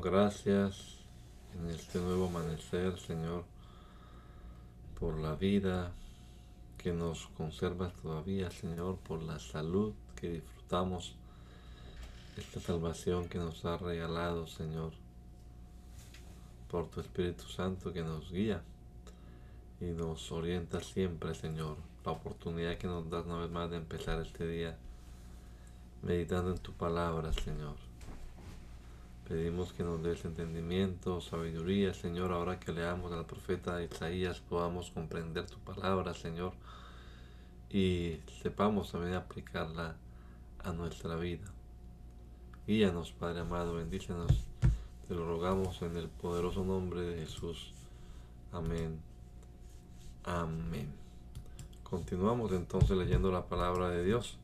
Gracias en este nuevo amanecer, Señor, por la vida que nos conservas todavía, Señor, por la salud que disfrutamos, esta salvación que nos ha regalado, Señor, por tu Espíritu Santo que nos guía y nos orienta siempre, Señor, la oportunidad que nos das una vez más de empezar este día meditando en tu palabra, Señor. Pedimos que nos des entendimiento, sabiduría, Señor, ahora que leamos al profeta Isaías podamos comprender tu palabra, Señor, y sepamos también aplicarla a nuestra vida. Guíanos, Padre amado, bendícenos, te lo rogamos en el poderoso nombre de Jesús. Amén. Amén. Continuamos entonces leyendo la palabra de Dios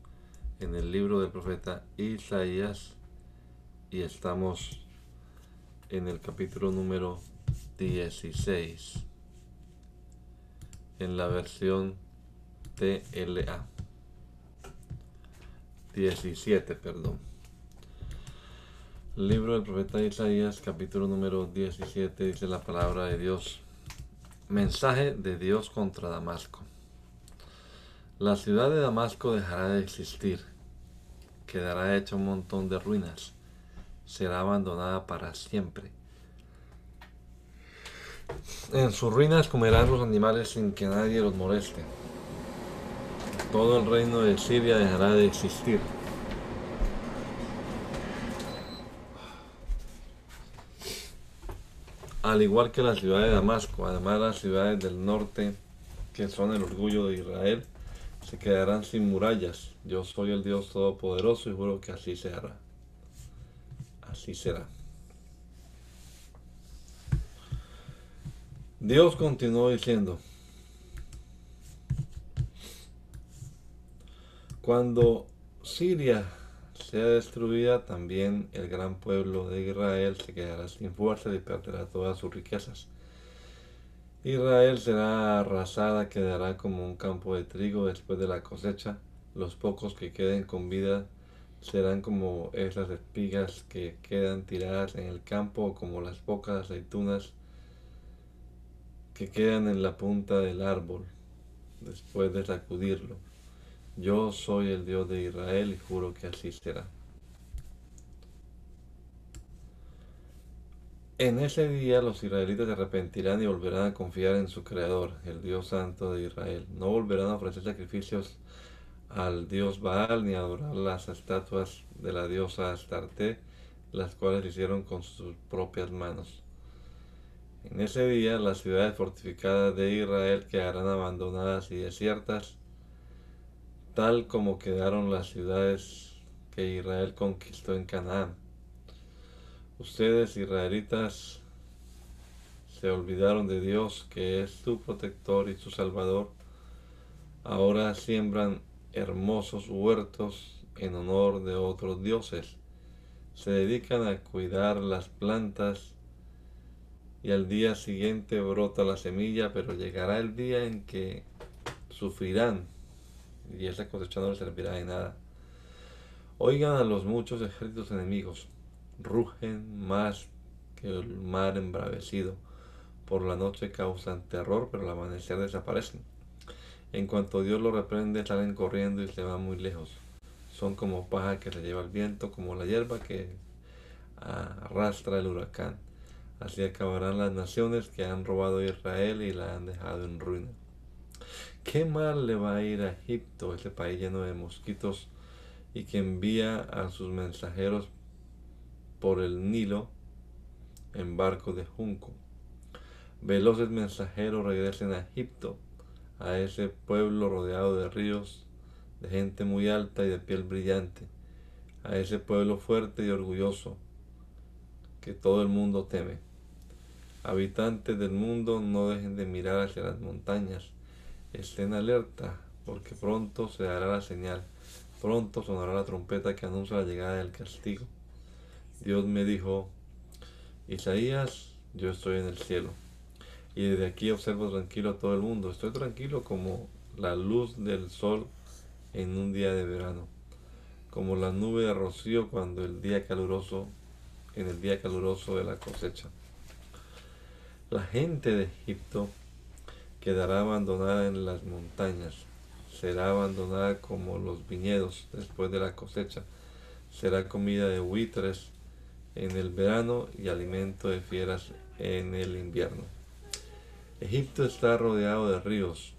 en el libro del profeta Isaías y estamos en el capítulo número 16 en la versión TLA 17 perdón. Libro del profeta Isaías capítulo número 17 dice la palabra de Dios. Mensaje de Dios contra Damasco. La ciudad de Damasco dejará de existir, quedará hecha un montón de ruinas, será abandonada para siempre. En sus ruinas comerán los animales sin que nadie los moleste. Todo el reino de Siria dejará de existir. Al igual que la ciudad de Damasco, además las ciudades del norte, que son el orgullo de Israel, se quedarán sin murallas. Yo soy el Dios Todopoderoso y juro que así se hará. Así será. Dios continuó diciendo, cuando Siria sea destruida, también el gran pueblo de Israel se quedará sin fuerza y perderá todas sus riquezas. Israel será arrasada, quedará como un campo de trigo después de la cosecha. Los pocos que queden con vida serán como esas espigas que quedan tiradas en el campo como las pocas aceitunas que quedan en la punta del árbol después de sacudirlo. Yo soy el Dios de Israel y juro que así será. En ese día los israelitas se arrepentirán y volverán a confiar en su Creador, el Dios Santo de Israel. No volverán a ofrecer sacrificios al Dios Baal ni adorar las estatuas de la diosa Astarte, las cuales hicieron con sus propias manos. En ese día las ciudades fortificadas de Israel quedarán abandonadas y desiertas, tal como quedaron las ciudades que Israel conquistó en Canaán Ustedes, israelitas, se olvidaron de Dios, que es su protector y su salvador. Ahora siembran hermosos huertos en honor de otros dioses. Se dedican a cuidar las plantas y al día siguiente brota la semilla, pero llegará el día en que sufrirán y esa cosecha no les servirá de nada. Oigan a los muchos ejércitos enemigos rugen más que el mar embravecido. Por la noche causan terror, pero al amanecer desaparecen. En cuanto Dios los reprende, salen corriendo y se van muy lejos. Son como paja que se lleva el viento, como la hierba que arrastra el huracán. Así acabarán las naciones que han robado a Israel y la han dejado en ruina. ¿Qué mal le va a ir a Egipto, ese país lleno de mosquitos, y que envía a sus mensajeros por el Nilo en barco de junco. Veloces mensajeros regresen a Egipto, a ese pueblo rodeado de ríos, de gente muy alta y de piel brillante, a ese pueblo fuerte y orgulloso que todo el mundo teme. Habitantes del mundo, no dejen de mirar hacia las montañas, estén alerta, porque pronto se dará la señal, pronto sonará la trompeta que anuncia la llegada del castigo. Dios me dijo, Isaías, yo estoy en el cielo. Y desde aquí observo tranquilo a todo el mundo. Estoy tranquilo como la luz del sol en un día de verano, como la nube de rocío cuando el día caluroso, en el día caluroso de la cosecha. La gente de Egipto quedará abandonada en las montañas, será abandonada como los viñedos después de la cosecha, será comida de buitres en el verano y alimento de fieras en el invierno. Egipto está rodeado de ríos,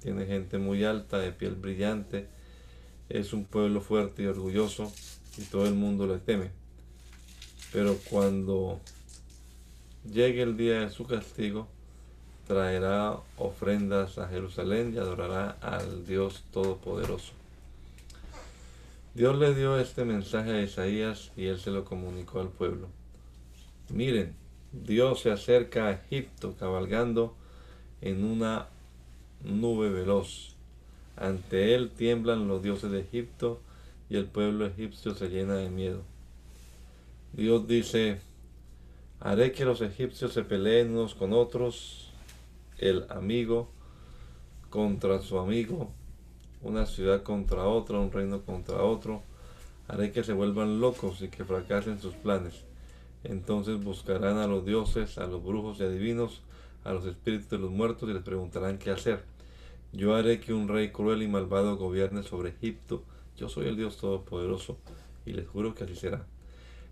tiene gente muy alta, de piel brillante, es un pueblo fuerte y orgulloso y todo el mundo le teme. Pero cuando llegue el día de su castigo, traerá ofrendas a Jerusalén y adorará al Dios Todopoderoso. Dios le dio este mensaje a Isaías y él se lo comunicó al pueblo. Miren, Dios se acerca a Egipto cabalgando en una nube veloz. Ante él tiemblan los dioses de Egipto y el pueblo egipcio se llena de miedo. Dios dice, haré que los egipcios se peleen unos con otros, el amigo contra su amigo, una ciudad contra otra, un reino contra otro. Haré que se vuelvan locos y que fracasen sus planes. Entonces buscarán a los dioses, a los brujos y adivinos, a los espíritus de los muertos y les preguntarán qué hacer. Yo haré que un rey cruel y malvado gobierne sobre Egipto. Yo soy el Dios Todopoderoso y les juro que así será.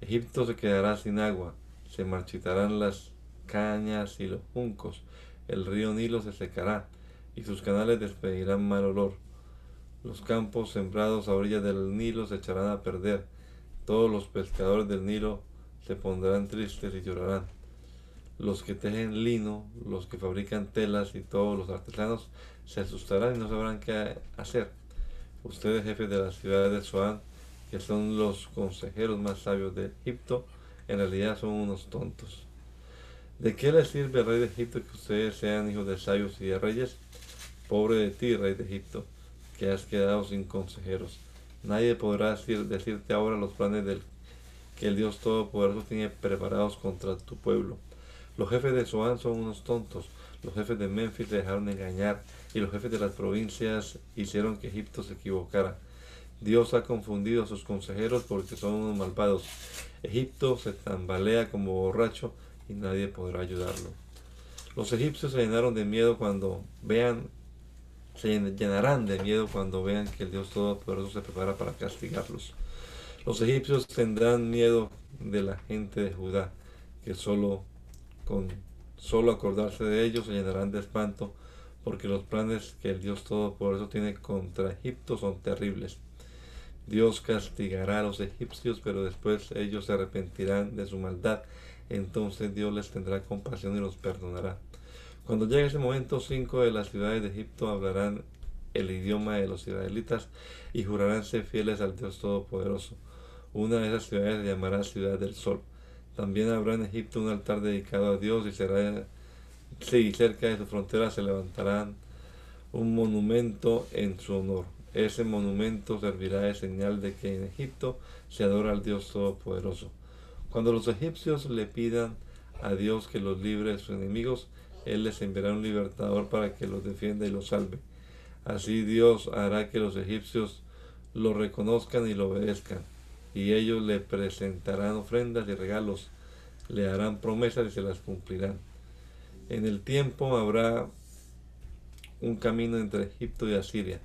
Egipto se quedará sin agua, se marchitarán las cañas y los juncos, el río Nilo se secará y sus canales despedirán mal olor. Los campos sembrados a orillas del Nilo se echarán a perder. Todos los pescadores del Nilo se pondrán tristes y llorarán. Los que tejen lino, los que fabrican telas y todos los artesanos se asustarán y no sabrán qué hacer. Ustedes, jefes de la ciudad de Zoán, que son los consejeros más sabios de Egipto, en realidad son unos tontos. ¿De qué les sirve, rey de Egipto, que ustedes sean hijos de sabios y de reyes? Pobre de ti, rey de Egipto, que has quedado sin consejeros. Nadie podrá decirte ahora los planes del el Dios Todopoderoso tiene preparados contra tu pueblo. Los jefes de Zoán son unos tontos, los jefes de Memphis se dejaron engañar y los jefes de las provincias hicieron que Egipto se equivocara. Dios ha confundido a sus consejeros porque son unos malvados. Egipto se tambalea como borracho y nadie podrá ayudarlo. Los egipcios se llenaron de miedo cuando vean, se llenarán de miedo cuando vean que el Dios Todopoderoso se prepara para castigarlos. Los egipcios tendrán miedo de la gente de Judá, que solo con solo acordarse de ellos se llenarán de espanto, porque los planes que el Dios Todopoderoso tiene contra Egipto son terribles. Dios castigará a los egipcios, pero después ellos se arrepentirán de su maldad. Entonces Dios les tendrá compasión y los perdonará. Cuando llegue ese momento, cinco de las ciudades de Egipto hablarán el idioma de los israelitas y jurarán ser fieles al Dios Todopoderoso. Una de esas ciudades se llamará Ciudad del Sol. También habrá en Egipto un altar dedicado a Dios y será cerca de su frontera se levantarán un monumento en su honor. Ese monumento servirá de señal de que en Egipto se adora al Dios Todopoderoso. Cuando los egipcios le pidan a Dios que los libre de sus enemigos, Él les enviará un libertador para que los defienda y los salve. Así Dios hará que los egipcios lo reconozcan y lo obedezcan, y ellos le presentarán ofrendas y regalos, le harán promesas y se las cumplirán. En el tiempo habrá un camino entre Egipto y Asiria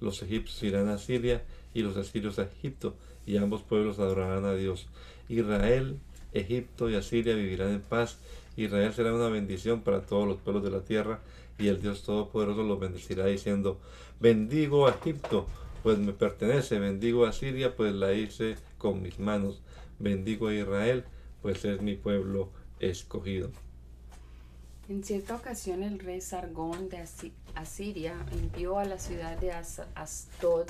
los egipcios irán a Siria y los asirios a Egipto, y ambos pueblos adorarán a Dios. Israel, Egipto y Asiria vivirán en paz. Israel será una bendición para todos los pueblos de la tierra, y el Dios Todopoderoso los bendecirá diciendo, bendigo a Egipto, pues me pertenece, bendigo a Siria, pues la hice con mis manos, bendigo a Israel, pues es mi pueblo escogido. En cierta ocasión el rey Sargón de Asiria envió a la ciudad de Asdod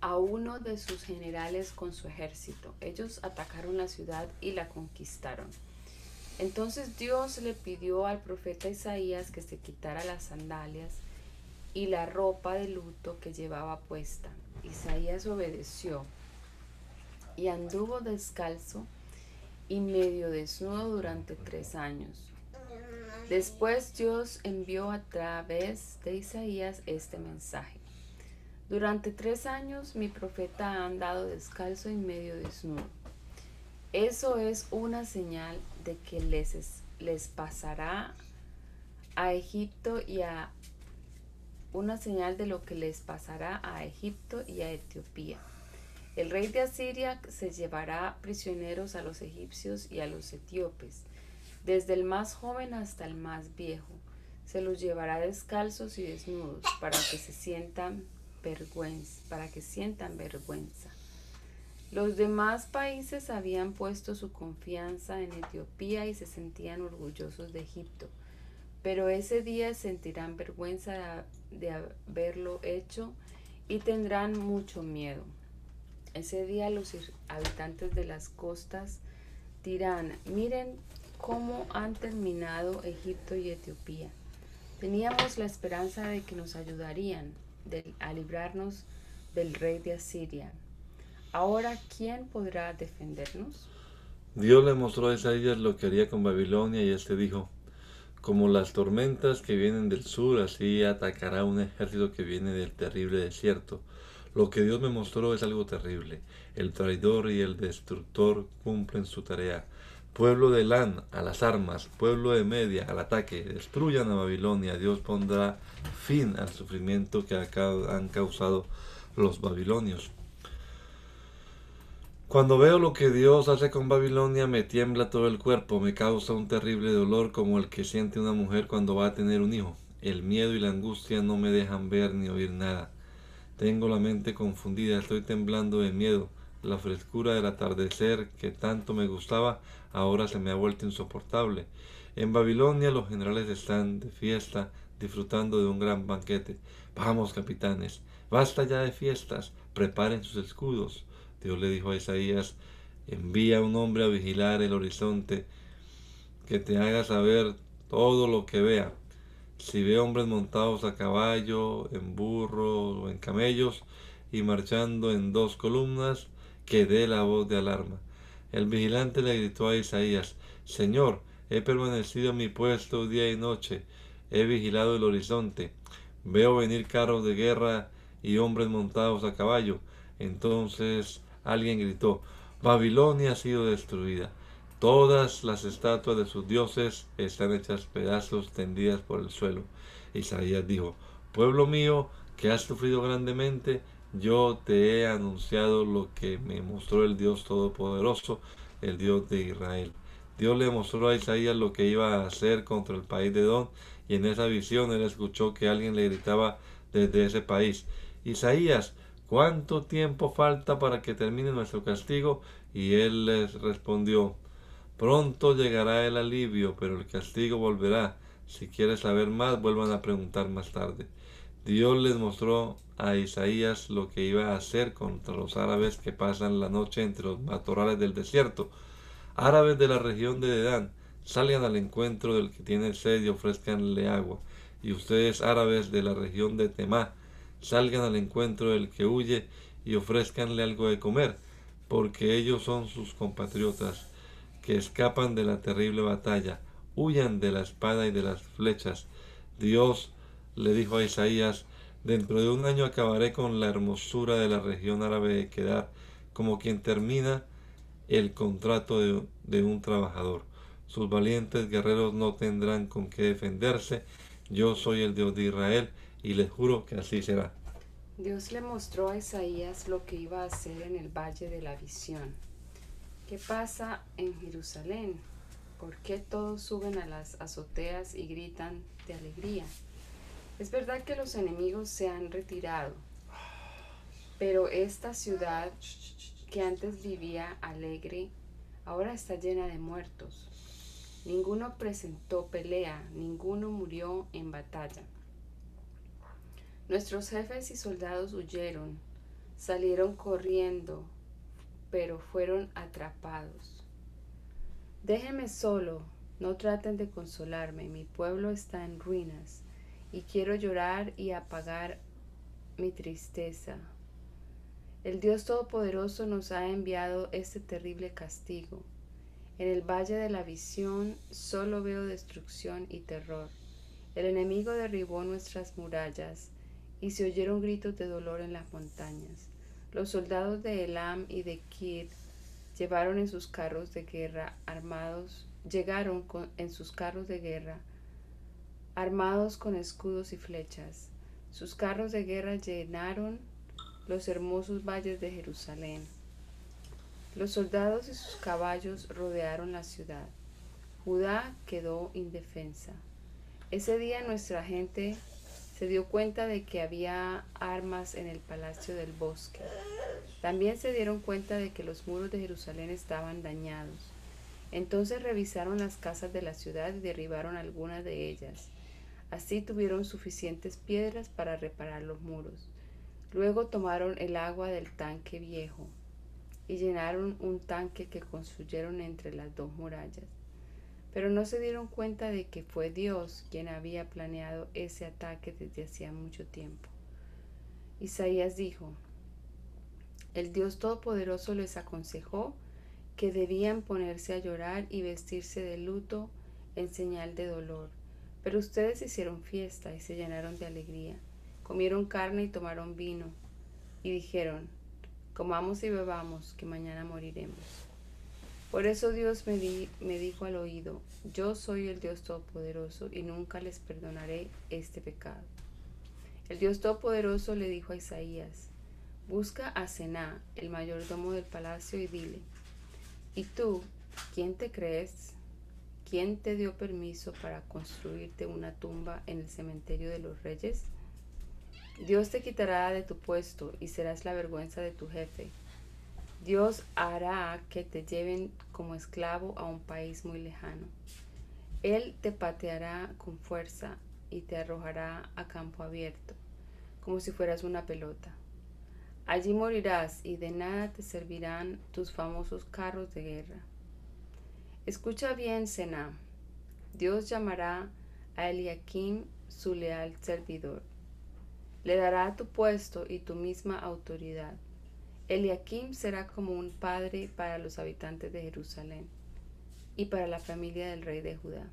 a uno de sus generales con su ejército. Ellos atacaron la ciudad y la conquistaron. Entonces Dios le pidió al profeta Isaías que se quitara las sandalias y la ropa de luto que llevaba puesta. Isaías obedeció y anduvo descalzo y medio desnudo durante tres años. Después Dios envió a través de Isaías este mensaje. Durante tres años mi profeta ha andado descalzo y medio desnudo. Eso es una señal de que les, les pasará a Egipto y a una señal de lo que les pasará a Egipto y a Etiopía. El rey de Asiria se llevará prisioneros a los egipcios y a los etíopes desde el más joven hasta el más viejo. Se los llevará descalzos y desnudos para que se sientan vergüenza, para que sientan vergüenza. Los demás países habían puesto su confianza en Etiopía y se sentían orgullosos de Egipto, pero ese día sentirán vergüenza de haberlo hecho y tendrán mucho miedo. Ese día los habitantes de las costas dirán, miren cómo han terminado Egipto y Etiopía. Teníamos la esperanza de que nos ayudarían a librarnos del rey de Asiria. Ahora, ¿quién podrá defendernos? Dios le mostró a Isaías lo que haría con Babilonia y éste dijo, como las tormentas que vienen del sur, así atacará un ejército que viene del terrible desierto. Lo que Dios me mostró es algo terrible. El traidor y el destructor cumplen su tarea. Pueblo de Lan, a las armas, pueblo de Media, al ataque, destruyan a Babilonia, Dios pondrá fin al sufrimiento que han causado los babilonios. Cuando veo lo que Dios hace con Babilonia, me tiembla todo el cuerpo, me causa un terrible dolor como el que siente una mujer cuando va a tener un hijo. El miedo y la angustia no me dejan ver ni oír nada. Tengo la mente confundida, estoy temblando de miedo. La frescura del atardecer que tanto me gustaba ahora se me ha vuelto insoportable. En Babilonia los generales están de fiesta, disfrutando de un gran banquete. Vamos, capitanes, basta ya de fiestas, preparen sus escudos. Dios le dijo a Isaías, envía un hombre a vigilar el horizonte, que te haga saber todo lo que vea. Si ve hombres montados a caballo, en burros o en camellos, y marchando en dos columnas, que dé la voz de alarma. El vigilante le gritó a Isaías, Señor, he permanecido en mi puesto día y noche, he vigilado el horizonte, veo venir carros de guerra y hombres montados a caballo. Entonces alguien gritó, Babilonia ha sido destruida. Todas las estatuas de sus dioses están hechas pedazos tendidas por el suelo. Isaías dijo, Pueblo mío, que has sufrido grandemente, yo te he anunciado lo que me mostró el Dios Todopoderoso, el Dios de Israel. Dios le mostró a Isaías lo que iba a hacer contra el país de Don, y en esa visión él escuchó que alguien le gritaba desde ese país, Isaías, ¿cuánto tiempo falta para que termine nuestro castigo? Y él les respondió, pronto llegará el alivio, pero el castigo volverá. Si quieres saber más, vuelvan a preguntar más tarde. Dios les mostró a Isaías lo que iba a hacer contra los árabes que pasan la noche entre los matorrales del desierto. Árabes de la región de Dedán, salgan al encuentro del que tiene sed y ofrezcanle agua. Y ustedes, árabes de la región de Temá, salgan al encuentro del que huye y ofrezcanle algo de comer, porque ellos son sus compatriotas, que escapan de la terrible batalla, huyan de la espada y de las flechas. Dios le dijo a Isaías, dentro de un año acabaré con la hermosura de la región árabe de Kedar, como quien termina el contrato de, de un trabajador. Sus valientes guerreros no tendrán con qué defenderse. Yo soy el Dios de Israel y les juro que así será. Dios le mostró a Isaías lo que iba a hacer en el valle de la visión. ¿Qué pasa en Jerusalén? ¿Por qué todos suben a las azoteas y gritan de alegría? Es verdad que los enemigos se han retirado, pero esta ciudad que antes vivía alegre, ahora está llena de muertos. Ninguno presentó pelea, ninguno murió en batalla. Nuestros jefes y soldados huyeron, salieron corriendo, pero fueron atrapados. Déjenme solo, no traten de consolarme, mi pueblo está en ruinas, y quiero llorar y apagar mi tristeza. El Dios Todopoderoso nos ha enviado este terrible castigo. En el valle de la visión solo veo destrucción y terror. El enemigo derribó nuestras murallas y se oyeron gritos de dolor en las montañas. Los soldados de Elam y de Kir llevaron en sus carros de guerra armados, llegaron en sus carros de guerra armados con escudos y flechas. Sus carros de guerra llenaron los hermosos valles de Jerusalén. Los soldados y sus caballos rodearon la ciudad. Judá quedó indefensa. Ese día nuestra gente se dio cuenta de que había armas en el palacio del bosque. También se dieron cuenta de que los muros de Jerusalén estaban dañados. Entonces revisaron las casas de la ciudad y derribaron algunas de ellas. Así tuvieron suficientes piedras para reparar los muros. Luego tomaron el agua del tanque viejo y llenaron un tanque que construyeron entre las dos murallas pero no se dieron cuenta de que fue Dios quien había planeado ese ataque desde hacía mucho tiempo. Isaías dijo, el Dios Todopoderoso les aconsejó que debían ponerse a llorar y vestirse de luto en señal de dolor, pero ustedes hicieron fiesta y se llenaron de alegría, comieron carne y tomaron vino, y dijeron, comamos y bebamos, que mañana moriremos. Por eso Dios me, me dijo al oído, yo soy el Dios Todopoderoso y nunca les perdonaré este pecado. El Dios Todopoderoso le dijo a Isaías, busca a Sená, el mayordomo del palacio, y dile, ¿y tú, quién te crees? ¿Quién te dio permiso para construirte una tumba en el cementerio de los reyes? Dios te quitará de tu puesto y serás la vergüenza de tu jefe Dios hará que te lleven como esclavo a un país muy lejano. Él te pateará con fuerza y te arrojará a campo abierto, como si fueras una pelota. Allí morirás y de nada te servirán tus famosos carros de guerra. Escucha bien, Sena. Dios llamará a Eliakim su leal servidor. Le dará tu puesto y tu misma autoridad Eliakim será como un padre para los habitantes de Jerusalén y para la familia del rey de Judá.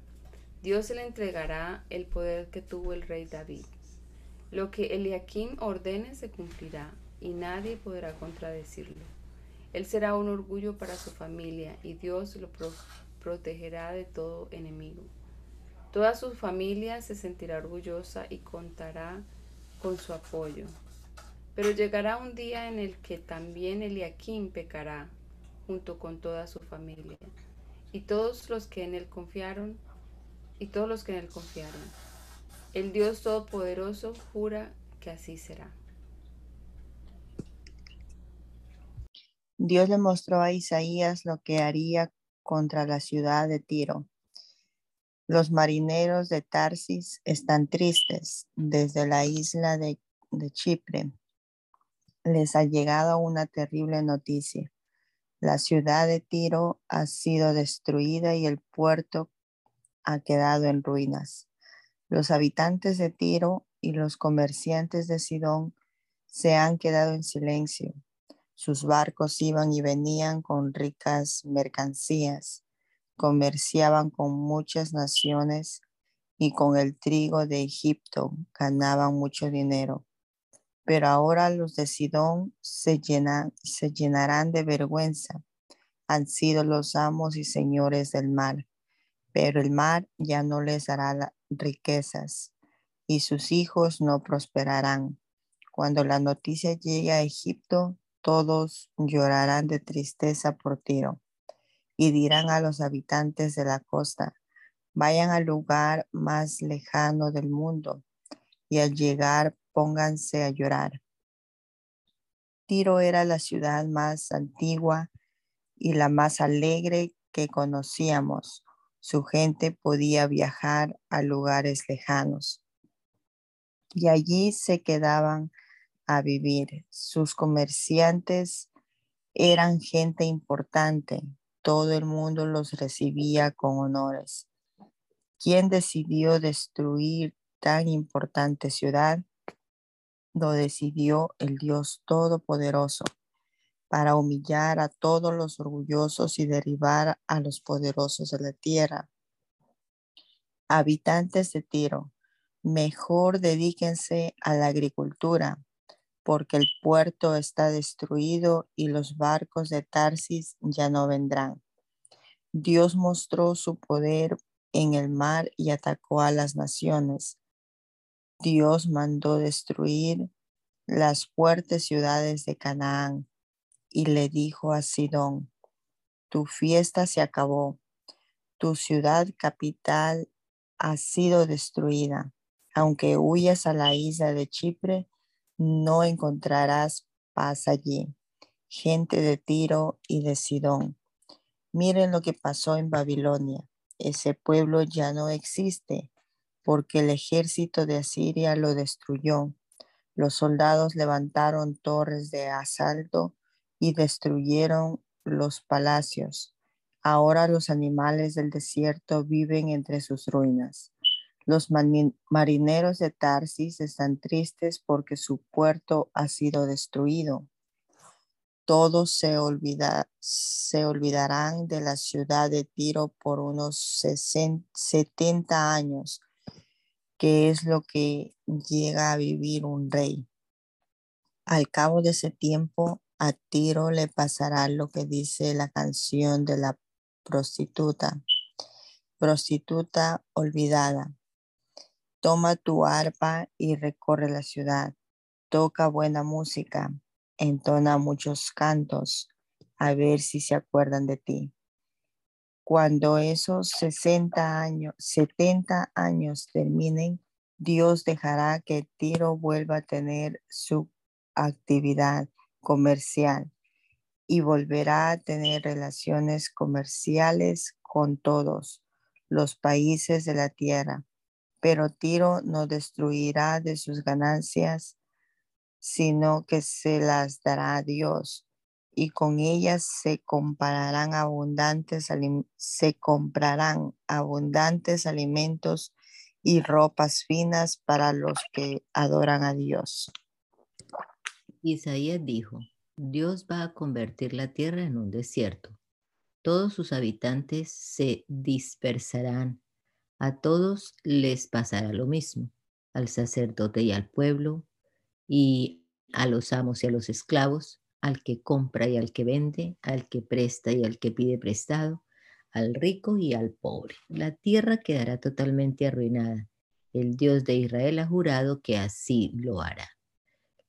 Dios le entregará el poder que tuvo el rey David. Lo que Eliakim ordene se cumplirá y nadie podrá contradecirlo. Él será un orgullo para su familia y Dios lo protegerá de todo enemigo. Toda su familia se sentirá orgullosa y contará con su apoyo. Pero llegará un día en el que también Eliakim pecará junto con toda su familia y todos los que en él confiaron y todos los que en él confiaron. El Dios Todopoderoso jura que así será. Dios le mostró a Isaías lo que haría contra la ciudad de Tiro. Los marineros de Tarsis están tristes desde la isla de, de Chipre les ha llegado una terrible noticia. La ciudad de Tiro ha sido destruida y el puerto ha quedado en ruinas. Los habitantes de Tiro y los comerciantes de Sidón se han quedado en silencio. Sus barcos iban y venían con ricas mercancías, comerciaban con muchas naciones y con el trigo de Egipto ganaban mucho dinero pero ahora los de Sidón se, llenarán de vergüenza. Han sido los amos y señores del mar, pero el mar ya no les dará riquezas y sus hijos no prosperarán. Cuando la noticia llegue a Egipto, todos llorarán de tristeza por Tiro y dirán a los habitantes de la costa, vayan al lugar más lejano del mundo y al llegar pónganse a llorar. Tiro era la ciudad más antigua y la más alegre que conocíamos. Su gente podía viajar a lugares lejanos y allí se quedaban a vivir. Sus comerciantes eran gente importante. Todo el mundo los recibía con honores. ¿Quién decidió destruir tan importante ciudad? Lo decidió el Dios Todopoderoso para humillar a todos los orgullosos y derribar a los poderosos de la tierra. Habitantes de Tiro, mejor dedíquense a la agricultura, porque el puerto está destruido y los barcos de Tarsis ya no vendrán. Dios mostró su poder en el mar y atacó a las naciones. Dios mandó destruir las fuertes ciudades de Canaán y le dijo a Sidón, tu fiesta se acabó, tu ciudad capital ha sido destruida. Aunque huyas a la isla de Chipre, no encontrarás paz allí. Gente de Tiro y de Sidón. Miren lo que pasó en Babilonia. Ese pueblo ya no existe porque el ejército de Asiria lo destruyó. Los soldados levantaron torres de asalto y destruyeron los palacios. Ahora los animales del desierto viven entre sus ruinas. Los marineros de Tarsis están tristes porque su puerto ha sido destruido. Todos se, se olvidarán de la ciudad de Tiro por unos 70 años, que es lo que llega a vivir un rey. Al cabo de ese tiempo, a Tiro le pasará lo que dice la canción de la prostituta, prostituta olvidada. Toma tu arpa y recorre la ciudad. Toca buena música, entona muchos cantos, a ver si se acuerdan de ti. Cuando esos 60 años, 70 años terminen, Dios dejará que Tiro vuelva a tener su actividad comercial y volverá a tener relaciones comerciales con todos los países de la tierra. Pero Tiro no destruirá de sus ganancias, sino que se las dará a Dios, y con ellas se compararán abundantes, se comprarán abundantes alimentos y ropas finas para los que adoran a Dios. Isaías dijo, Dios va a convertir la tierra en un desierto. Todos sus habitantes se dispersarán a todos les pasará lo mismo, al sacerdote y al pueblo, y a los amos y a los esclavos, al que compra y al que vende, al que presta y al que pide prestado, al rico y al pobre. La tierra quedará totalmente arruinada. El Dios de Israel ha jurado que así lo hará.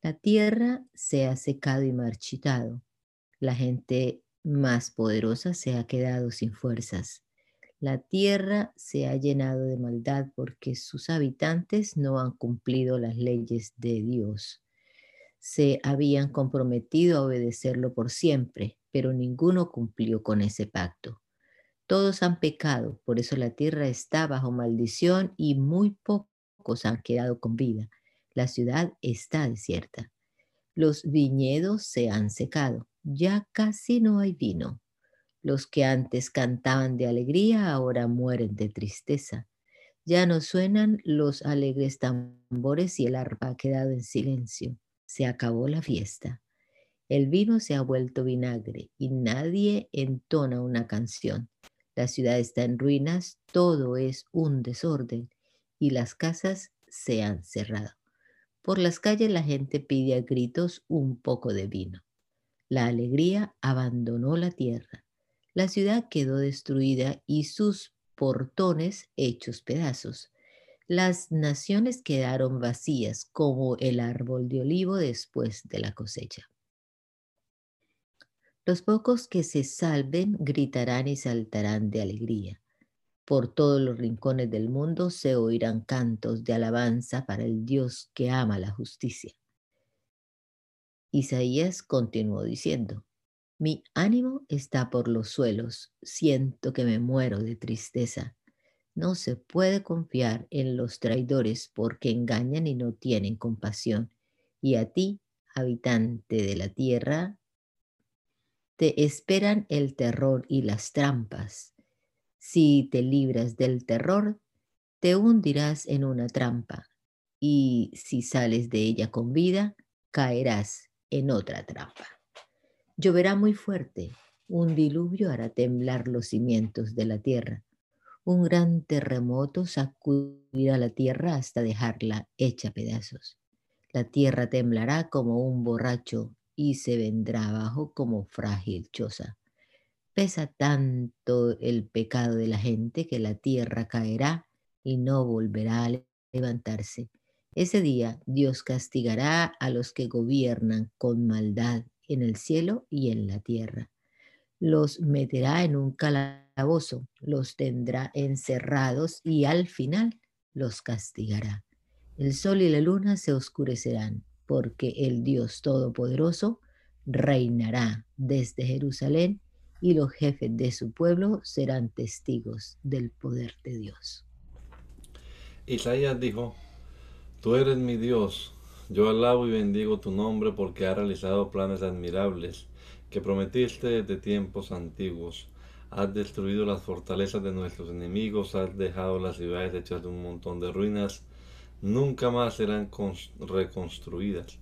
La tierra se ha secado y marchitado. La gente más poderosa se ha quedado sin fuerzas. La tierra se ha llenado de maldad porque sus habitantes no han cumplido las leyes de Dios. Se habían comprometido a obedecerlo por siempre, pero ninguno cumplió con ese pacto. Todos han pecado, por eso la tierra está bajo maldición y muy pocos han quedado con vida. La ciudad está desierta. Los viñedos se han secado, ya casi no hay vino. Los que antes cantaban de alegría ahora mueren de tristeza. Ya no suenan los alegres tambores y el arpa ha quedado en silencio. Se acabó la fiesta. El vino se ha vuelto vinagre y nadie entona una canción. La ciudad está en ruinas, todo es un desorden y las casas se han cerrado. Por las calles la gente pide a gritos un poco de vino. La alegría abandonó la tierra. La ciudad quedó destruida y sus portones hechos pedazos. Las naciones quedaron vacías como el árbol de olivo después de la cosecha. Los pocos que se salven gritarán y saltarán de alegría. Por todos los rincones del mundo se oirán cantos de alabanza para el Dios que ama la justicia. Isaías continuó diciendo, Mi ánimo está por los suelos, siento que me muero de tristeza. No se puede confiar en los traidores porque engañan y no tienen compasión. Y a ti, habitante de la tierra, te esperan el terror y las trampas. Si te libras del terror, te hundirás en una trampa. Y si sales de ella con vida, caerás en otra trampa. Lloverá muy fuerte, un diluvio hará temblar los cimientos de la tierra. Un gran terremoto sacudirá la tierra hasta dejarla hecha pedazos. La tierra temblará como un borracho y se vendrá abajo como frágil choza. Pesa tanto el pecado de la gente que la tierra caerá y no volverá a levantarse. Ese día Dios castigará a los que gobiernan con maldad en el cielo y en la tierra. Los meterá en un calabozo, los tendrá encerrados y al final los castigará. El sol y la luna se oscurecerán, porque el Dios Todopoderoso reinará desde Jerusalén y los jefes de su pueblo serán testigos del poder de Dios. Isaías dijo, Tú eres mi Dios, yo alabo y bendigo tu nombre porque ha realizado planes admirables que prometiste desde tiempos antiguos. Has destruido las fortalezas de nuestros enemigos, has dejado las ciudades hechas de un montón de ruinas, nunca más serán reconstruidas.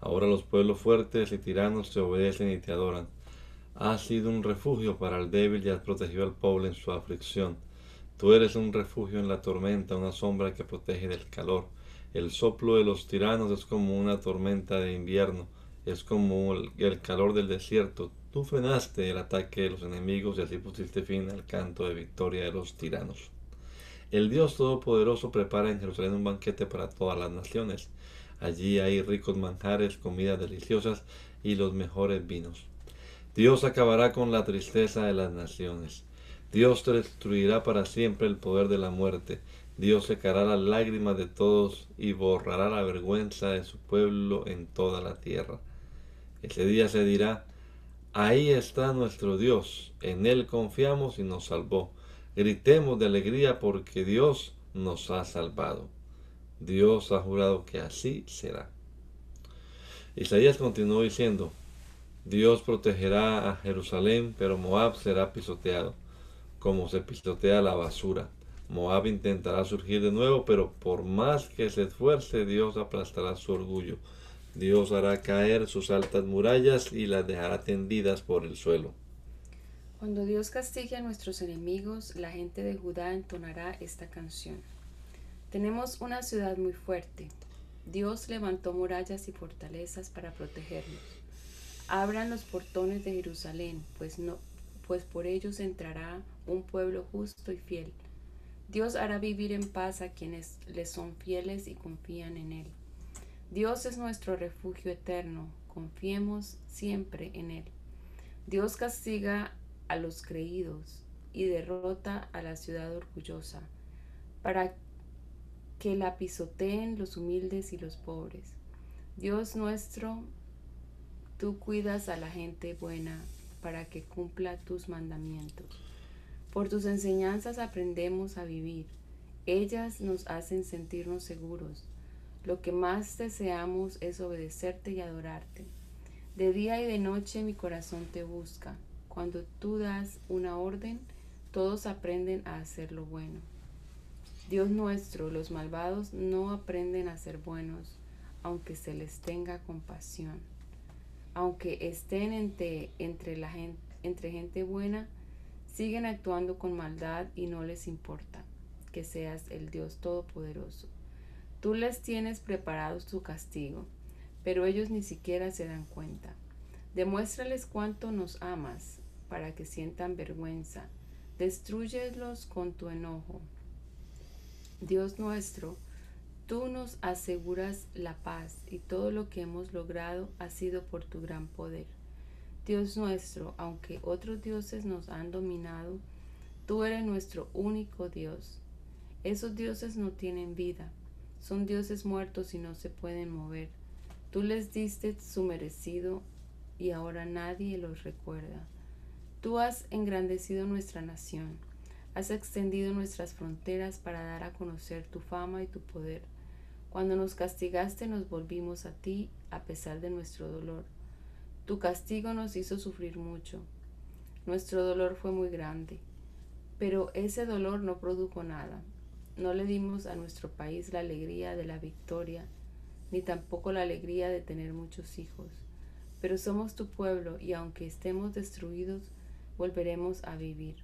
Ahora los pueblos fuertes y tiranos te obedecen y te adoran. Has sido un refugio para el débil y has protegido al pobre en su aflicción. Tú eres un refugio en la tormenta, una sombra que protege del calor. El soplo de los tiranos es como una tormenta de invierno, es como el, calor del desierto. Tú frenaste el ataque de los enemigos y así pusiste fin al canto de victoria de los tiranos. El Dios Todopoderoso prepara en Jerusalén un banquete para todas las naciones. Allí hay ricos manjares, comidas deliciosas y los mejores vinos. Dios acabará con la tristeza de las naciones. Dios destruirá para siempre el poder de la muerte. Dios secará las lágrimas de todos y borrará la vergüenza de su pueblo en toda la tierra. Ese día se dirá, ahí está nuestro Dios, en Él confiamos y nos salvó. Gritemos de alegría porque Dios nos ha salvado. Dios ha jurado que así será. Isaías continuó diciendo, Dios protegerá a Jerusalén, pero Moab será pisoteado, como se pisotea la basura. Moab intentará surgir de nuevo, pero por más que se esfuerce, Dios aplastará su orgullo. Dios hará caer sus altas murallas y las dejará tendidas por el suelo. Cuando Dios castigue a nuestros enemigos, la gente de Judá entonará esta canción. Tenemos una ciudad muy fuerte. Dios levantó murallas y fortalezas para protegernos. Abran los portones de Jerusalén, pues no, pues por ellos entrará un pueblo justo y fiel Dios hará vivir en paz a quienes le son fieles y confían en Él. Dios es nuestro refugio eterno, confiemos siempre en Él. Dios castiga a los creídos y derrota a la ciudad orgullosa, para que la pisoteen los humildes y los pobres. Dios nuestro, tú cuidas a la gente buena para que cumpla tus mandamientos. Por tus enseñanzas aprendemos a vivir. Ellas nos hacen sentirnos seguros. Lo que más deseamos es obedecerte y adorarte. De día y de noche mi corazón te busca. Cuando tú das una orden, todos aprenden a hacer lo bueno. Dios nuestro, los malvados no aprenden a ser buenos, aunque se les tenga compasión. Aunque estén entre, entre, gente, entre gente buena, Siguen actuando con maldad y no les importa que seas el Dios Todopoderoso. Tú les tienes preparado su castigo, pero ellos ni siquiera se dan cuenta. Demuéstrales cuánto nos amas para que sientan vergüenza. Destruyelos con tu enojo. Dios nuestro, tú nos aseguras la paz y todo lo que hemos logrado ha sido por tu gran poder. Dios nuestro, aunque otros dioses nos han dominado, tú eres nuestro único Dios. Esos dioses no tienen vida, son dioses muertos y no se pueden mover. Tú les diste su merecido y ahora nadie los recuerda. Tú has engrandecido nuestra nación, has extendido nuestras fronteras para dar a conocer tu fama y tu poder. Cuando nos castigaste nos volvimos a ti a pesar de nuestro dolor. Tu castigo nos hizo sufrir mucho. Nuestro dolor fue muy grande, pero ese dolor no produjo nada. No le dimos a nuestro país la alegría de la victoria, ni tampoco la alegría de tener muchos hijos. Pero somos tu pueblo y aunque estemos destruidos, volveremos a vivir.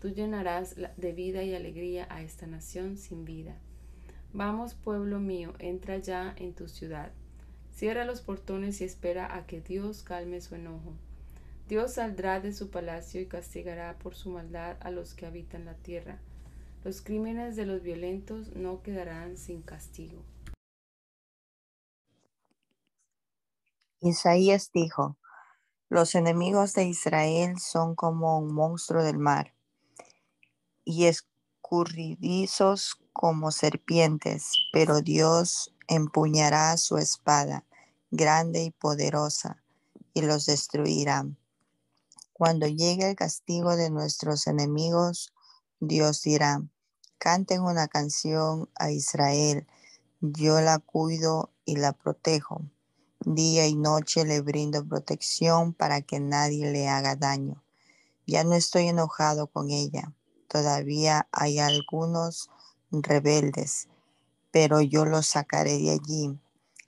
Tú llenarás de vida y alegría a esta nación sin vida. Vamos, pueblo mío, entra ya en tu ciudad. Cierra los portones y espera a que Dios calme su enojo. Dios saldrá de su palacio y castigará por su maldad a los que habitan la tierra. Los crímenes de los violentos no quedarán sin castigo. Isaías dijo, los enemigos de Israel son como un monstruo del mar y escurridizos como serpientes, pero Dios empuñará su espada grande y poderosa y los destruirá. Cuando llegue el castigo de nuestros enemigos, Dios dirá, canten una canción a Israel, yo la cuido y la protejo. Día y noche le brindo protección para que nadie le haga daño. Ya no estoy enojado con ella. Todavía hay algunos rebeldes, pero yo los sacaré de allí.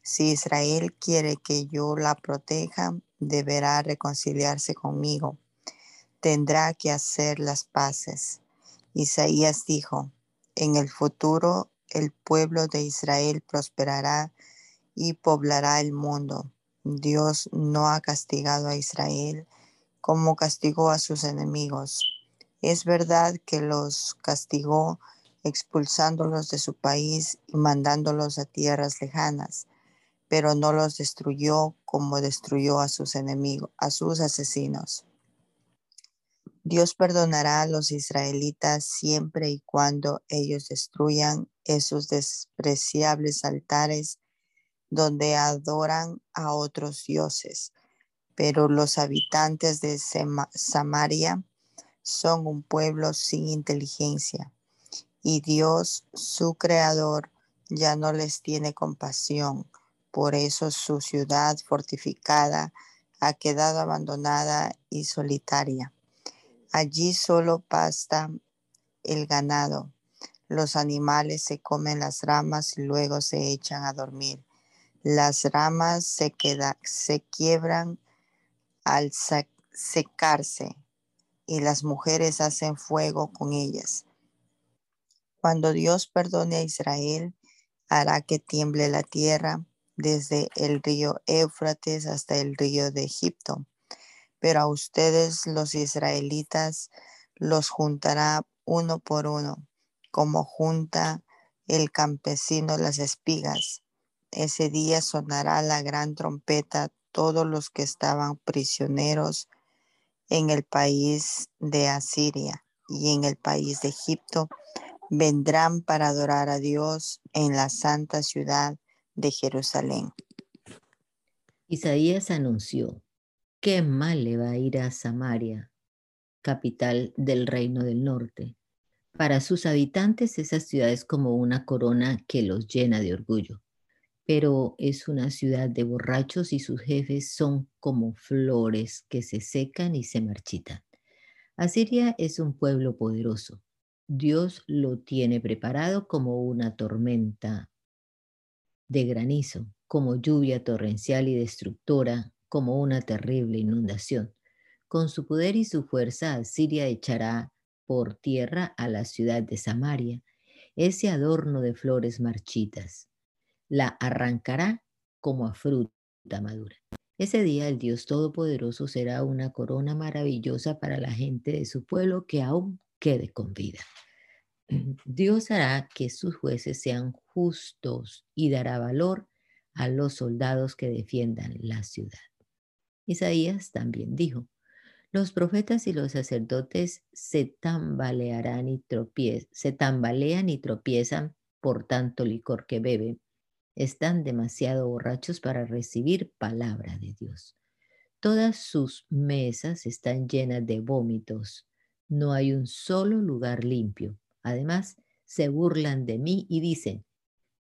Si Israel quiere que yo la proteja, deberá reconciliarse conmigo. Tendrá que hacer las paces. Isaías dijo, en el futuro el pueblo de Israel prosperará y poblará el mundo. Dios no ha castigado a Israel como castigó a sus enemigos. Es verdad que los castigó expulsándolos de su país y mandándolos a tierras lejanas, pero no los destruyó como destruyó a sus enemigos, a sus asesinos. Dios perdonará a los israelitas siempre y cuando ellos destruyan esos despreciables altares donde adoran a otros dioses. Pero los habitantes de Samaria son un pueblo sin inteligencia y Dios, su creador, ya no les tiene compasión. Por eso su ciudad fortificada ha quedado abandonada y solitaria. Allí solo pasta el ganado. Los animales se comen las ramas y luego se echan a dormir. Las ramas se, se quiebran al secarse y las mujeres hacen fuego con ellas. Cuando Dios perdone a Israel, hará que tiemble la tierra desde el río Éufrates hasta el río de Egipto pero a ustedes los israelitas los juntará uno por uno, como junta el campesino las espigas. Ese día sonará la gran trompeta, todos los que estaban prisioneros en el país de Asiria y en el país de Egipto vendrán para adorar a Dios en la santa ciudad de Jerusalén. Isaías anunció, qué mal le va a ir a Samaria, capital del reino del norte. Para sus habitantes esa ciudad es como una corona que los llena de orgullo, pero es una ciudad de borrachos y sus jefes son como flores que se secan y se marchitan. Asiria es un pueblo poderoso. Dios lo tiene preparado como una tormenta de granizo, como lluvia torrencial y destructora como una terrible inundación. Con su poder y su fuerza, Asiria echará por tierra a la ciudad de Samaria, ese adorno de flores marchitas. La arrancará como a fruta madura. Ese día el Dios Todopoderoso será una corona maravillosa para la gente de su pueblo que aún quede con vida. Dios hará que sus jueces sean justos y dará valor a los soldados que defiendan la ciudad. Isaías también dijo, los profetas y los sacerdotes se tambalearán y se tambalean y tropiezan por tanto licor que beben. Están demasiado borrachos para recibir palabra de Dios. Todas sus mesas están llenas de vómitos. No hay un solo lugar limpio. Además, se burlan de mí y dicen,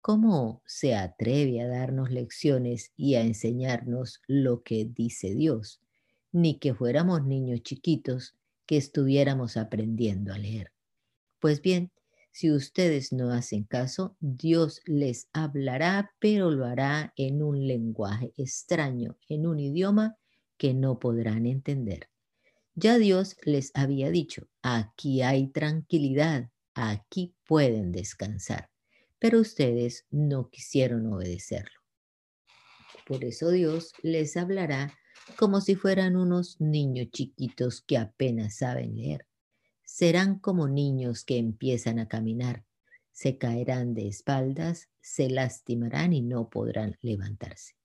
¿cómo se atreve a darnos lecciones y a enseñarnos lo que dice Dios? Ni que fuéramos niños chiquitos que estuviéramos aprendiendo a leer. Pues bien, si ustedes no hacen caso, Dios les hablará, pero lo hará en un lenguaje extraño, en un idioma que no podrán entender. Ya Dios les había dicho, aquí hay tranquilidad, aquí pueden descansar, pero ustedes no quisieron obedecerlo. Por eso Dios les hablará como si fueran unos niños chiquitos que apenas saben leer. Serán como niños que empiezan a caminar, se caerán de espaldas, se lastimarán y no podrán levantarse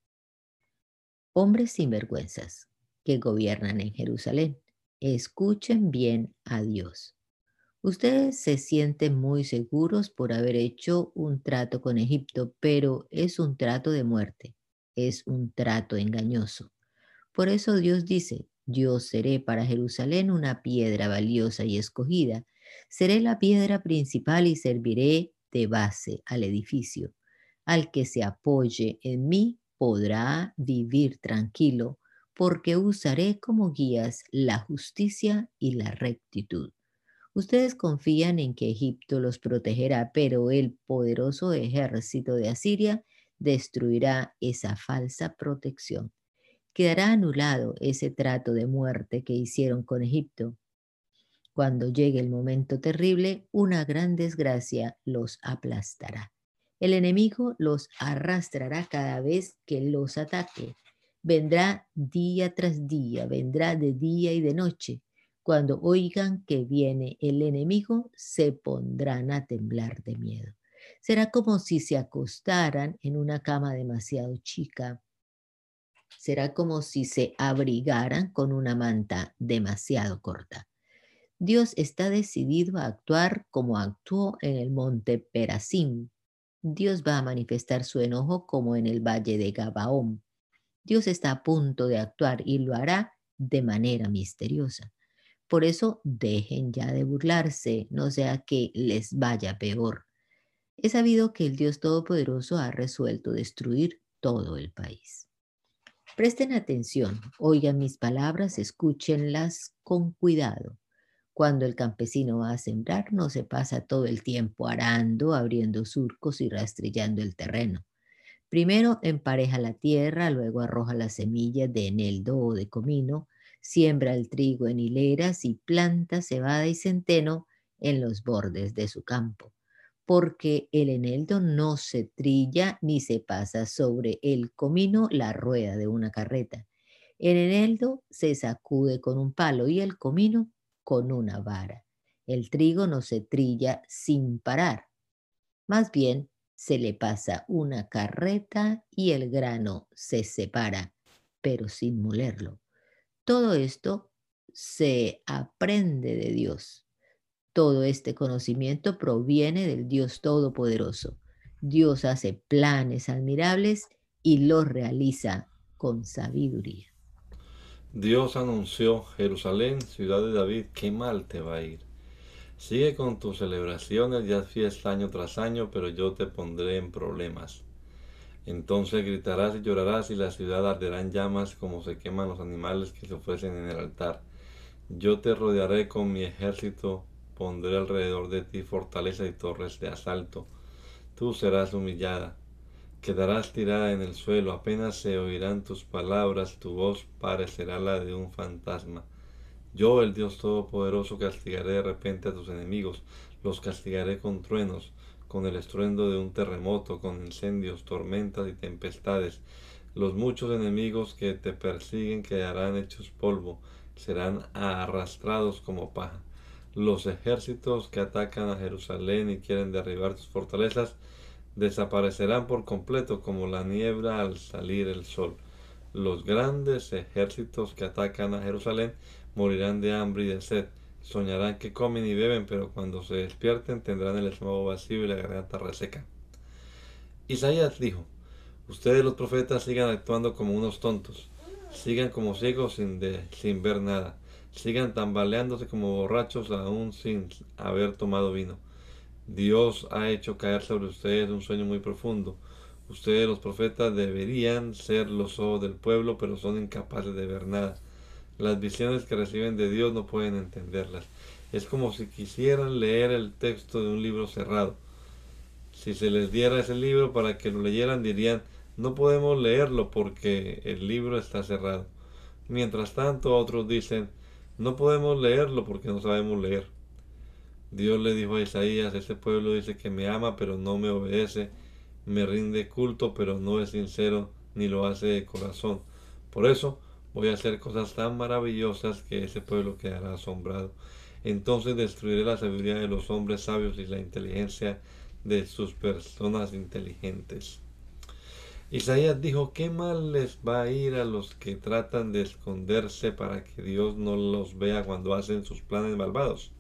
hombres sinvergüenzas que gobiernan en Jerusalén, escuchen bien a Dios. Ustedes se sienten muy seguros por haber hecho un trato con Egipto, pero es un trato de muerte, es un trato engañoso. Por eso Dios dice, yo seré para Jerusalén una piedra valiosa y escogida, seré la piedra principal y serviré de base al edificio. Al que se apoye en mí podrá vivir tranquilo porque usaré como guías la justicia y la rectitud. Ustedes confían en que Egipto los protegerá, pero el poderoso ejército de Asiria destruirá esa falsa protección. Quedará anulado ese trato de muerte que hicieron con Egipto. Cuando llegue el momento terrible, una gran desgracia los aplastará. El enemigo los arrastrará cada vez que los ataque. Vendrá día tras día, vendrá de día y de noche. Cuando oigan que viene el enemigo, se pondrán a temblar de miedo. Será como si se acostaran en una cama demasiado chica. Será como si se abrigaran con una manta demasiado corta. Dios está decidido a actuar como actuó en el monte Perasim, Dios va a manifestar su enojo como en el valle de Gabaón. Dios está a punto de actuar y lo hará de manera misteriosa. Por eso dejen ya de burlarse, no sea que les vaya peor. He sabido que el Dios Todopoderoso ha resuelto destruir todo el país. Presten atención, oigan mis palabras, escúchenlas con cuidado. Cuando el campesino va a sembrar, no se pasa todo el tiempo arando, abriendo surcos y rastrillando el terreno. Primero empareja la tierra, luego arroja las semillas de eneldo o de comino, siembra el trigo en hileras y planta cebada y centeno en los bordes de su campo, porque el eneldo no se trilla ni se pasa sobre el comino la rueda de una carreta. El eneldo se sacude con un palo y el comino con una vara. El trigo no se trilla sin parar. Más bien, se le pasa una carreta y el grano se separa, pero sin molerlo. Todo esto se aprende de Dios. Todo este conocimiento proviene del Dios Todopoderoso. Dios hace planes admirables y los realiza con sabiduría. Dios anunció, Jerusalén, ciudad de David, qué mal te va a ir. Sigue con tus celebraciones y haz fiesta año tras año, pero yo te pondré en problemas. Entonces gritarás y llorarás y la ciudad arderá en llamas como se queman los animales que se ofrecen en el altar. Yo te rodearé con mi ejército, pondré alrededor de ti fortaleza y torres de asalto. Tú serás humillada Quedarás tirada en el suelo, apenas se oirán tus palabras, tu voz parecerá la de un fantasma. Yo, el Dios Todopoderoso, castigaré de repente a tus enemigos, los castigaré con truenos, con el estruendo de un terremoto, con incendios, tormentas y tempestades. Los muchos enemigos que te persiguen quedarán hechos polvo, serán arrastrados como paja. Los ejércitos que atacan a Jerusalén y quieren derribar tus fortalezas, desaparecerán por completo como la niebla al salir el sol. Los grandes ejércitos que atacan a Jerusalén morirán de hambre y de sed. Soñarán que comen y beben, pero cuando se despierten tendrán el estómago vacío y la garganta reseca. Isaías dijo, ustedes los profetas sigan actuando como unos tontos. Sigan como ciegos sin, sin ver nada. Sigan tambaleándose como borrachos aún sin haber tomado vino. Dios ha hecho caer sobre ustedes un sueño muy profundo. Ustedes los profetas deberían ser los ojos del pueblo, pero son incapaces de ver nada. Las visiones que reciben de Dios no pueden entenderlas. Es como si quisieran leer el texto de un libro cerrado. Si se les diera ese libro para que lo leyeran, dirían, no podemos leerlo porque el libro está cerrado. Mientras tanto, otros dicen, no podemos leerlo porque no sabemos leer. Dios le dijo a Isaías, este pueblo dice que me ama pero no me obedece, me rinde culto pero no es sincero ni lo hace de corazón. Por eso voy a hacer cosas tan maravillosas que ese pueblo quedará asombrado. Entonces destruiré la sabiduría de los hombres sabios y la inteligencia de sus personas inteligentes. Isaías dijo, ¿qué mal les va a ir a los que tratan de esconderse para que Dios no los vea cuando hacen sus planes malvados?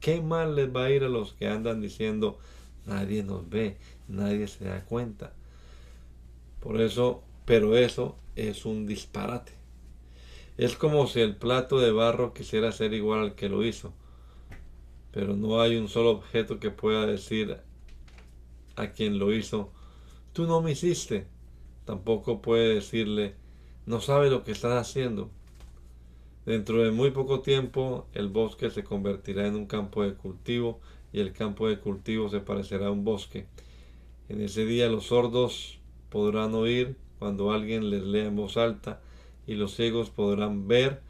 ¿Qué mal les va a ir a los que andan diciendo, nadie nos ve, nadie se da cuenta? Por eso, pero eso es un disparate. Es como si el plato de barro quisiera ser igual al que lo hizo, pero no hay un solo objeto que pueda decir a quien lo hizo, tú no me hiciste. Tampoco puede decirle, no sabe lo que estás haciendo. Dentro de muy poco tiempo el bosque se convertirá en un campo de cultivo y el campo de cultivo se parecerá a un bosque. En ese día los sordos podrán oír cuando alguien les lea en voz alta y los ciegos podrán ver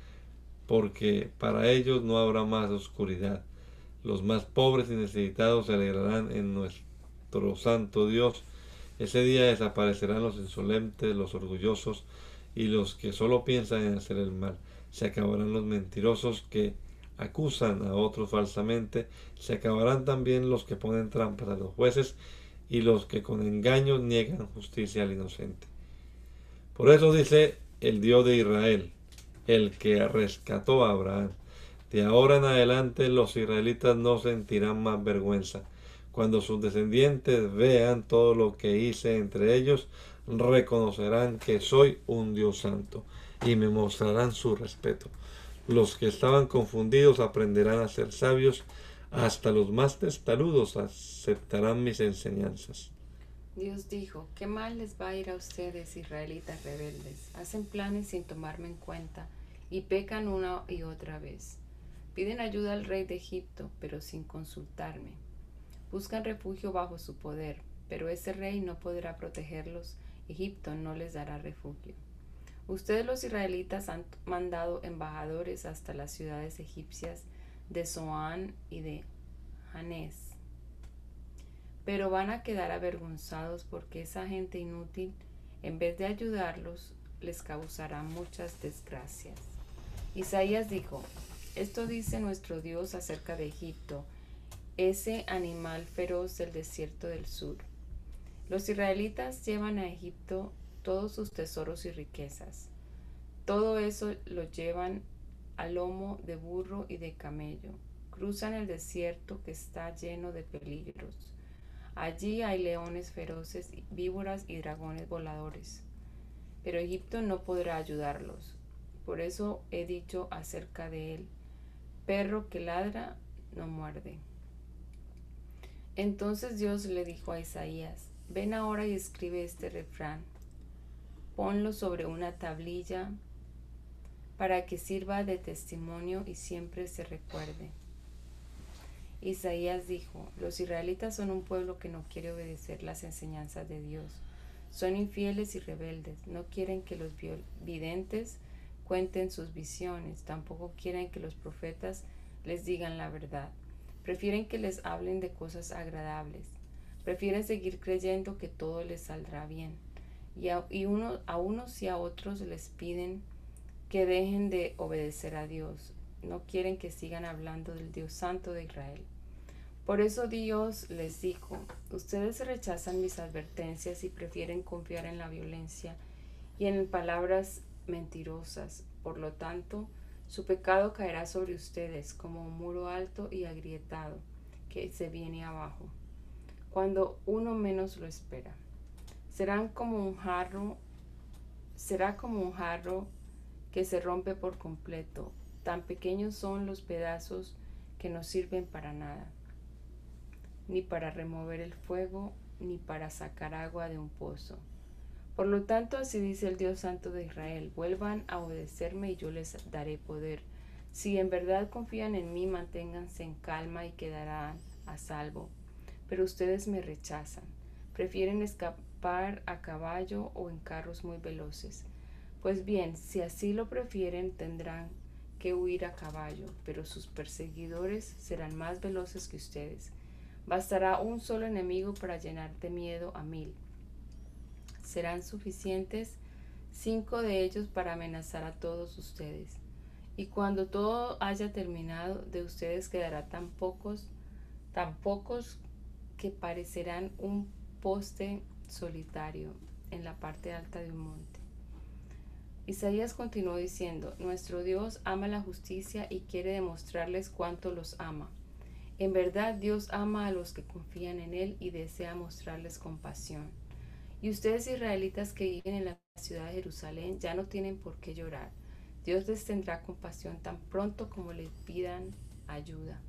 porque para ellos no habrá más oscuridad. Los más pobres y necesitados se alegrarán en nuestro santo Dios. Ese día desaparecerán los insolentes, los orgullosos y los que solo piensan en hacer el mal se acabarán los mentirosos que acusan a otros falsamente, se acabarán también los que ponen trampas a los jueces y los que con engaños niegan justicia al inocente. Por eso dice el Dios de Israel, el que rescató a Abraham. De ahora en adelante los israelitas no sentirán más vergüenza. Cuando sus descendientes vean todo lo que hice entre ellos, reconocerán que soy un Dios santo y me mostrarán su respeto. Los que estaban confundidos aprenderán a ser sabios, hasta los más testarudos aceptarán mis enseñanzas. Dios dijo, ¿qué mal les va a ir a ustedes, israelitas rebeldes? Hacen planes sin tomarme en cuenta y pecan una y otra vez. Piden ayuda al rey de Egipto, pero sin consultarme. Buscan refugio bajo su poder, pero ese rey no podrá protegerlos. Egipto no les dará refugio. Ustedes los israelitas han mandado embajadores hasta las ciudades egipcias de Zoán y de Hanés. Pero van a quedar avergonzados porque esa gente inútil, en vez de ayudarlos, les causará muchas desgracias. Isaías dijo, esto dice nuestro Dios acerca de Egipto, ese animal feroz del desierto del sur. Los israelitas llevan a Egipto todos sus tesoros y riquezas. Todo eso lo llevan a lomo de burro y de camello. Cruzan el desierto que está lleno de peligros. Allí hay leones feroces, víboras y dragones voladores. Pero Egipto no podrá ayudarlos. Por eso he dicho acerca de él, perro que ladra no muerde. Entonces Dios le dijo a Isaías, ven ahora y escribe este refrán ponlo sobre una tablilla para que sirva de testimonio y siempre se recuerde. Isaías dijo, los israelitas son un pueblo que no quiere obedecer las enseñanzas de Dios. Son infieles y rebeldes. No quieren que los videntes cuenten sus visiones. Tampoco quieren que los profetas les digan la verdad. Prefieren que les hablen de cosas agradables. Prefieren seguir creyendo que todo les saldrá bien y, a, uno, a unos y a otros les piden que dejen de obedecer a Dios. No quieren que sigan hablando del Dios Santo de Israel. Por eso Dios les dijo, ustedes rechazan mis advertencias y prefieren confiar en la violencia y en palabras mentirosas. Por lo tanto, su pecado caerá sobre ustedes como un muro alto y agrietado que se viene abajo, cuando uno menos lo espera serán como un jarro, será como un jarro que se rompe por completo. Tan pequeños son los pedazos que no sirven para nada, ni para remover el fuego, ni para sacar agua de un pozo. Por lo tanto, así dice el Dios Santo de Israel, vuelvan a obedecerme y yo les daré poder. Si en verdad confían en mí, manténganse en calma y quedarán a salvo. Pero ustedes me rechazan. Prefieren escapar a caballo o en carros muy veloces. Pues bien, si así lo prefieren, tendrán que huir a caballo, pero sus perseguidores serán más veloces que ustedes. Bastará un solo enemigo para llenar de miedo a mil serán suficientes cinco de ellos para amenazar a todos ustedes. Y cuando todo haya terminado, de ustedes quedará tan pocos, tan pocos que parecerán un poste solitario en la parte alta de un monte. Isaías continuó diciendo, Nuestro Dios ama la justicia y quiere demostrarles cuánto los ama. En verdad Dios ama a los que confían en Él y desea mostrarles compasión. Y ustedes israelitas que viven en la ciudad de Jerusalén ya no tienen por qué llorar. Dios les tendrá compasión tan pronto como les pidan ayuda.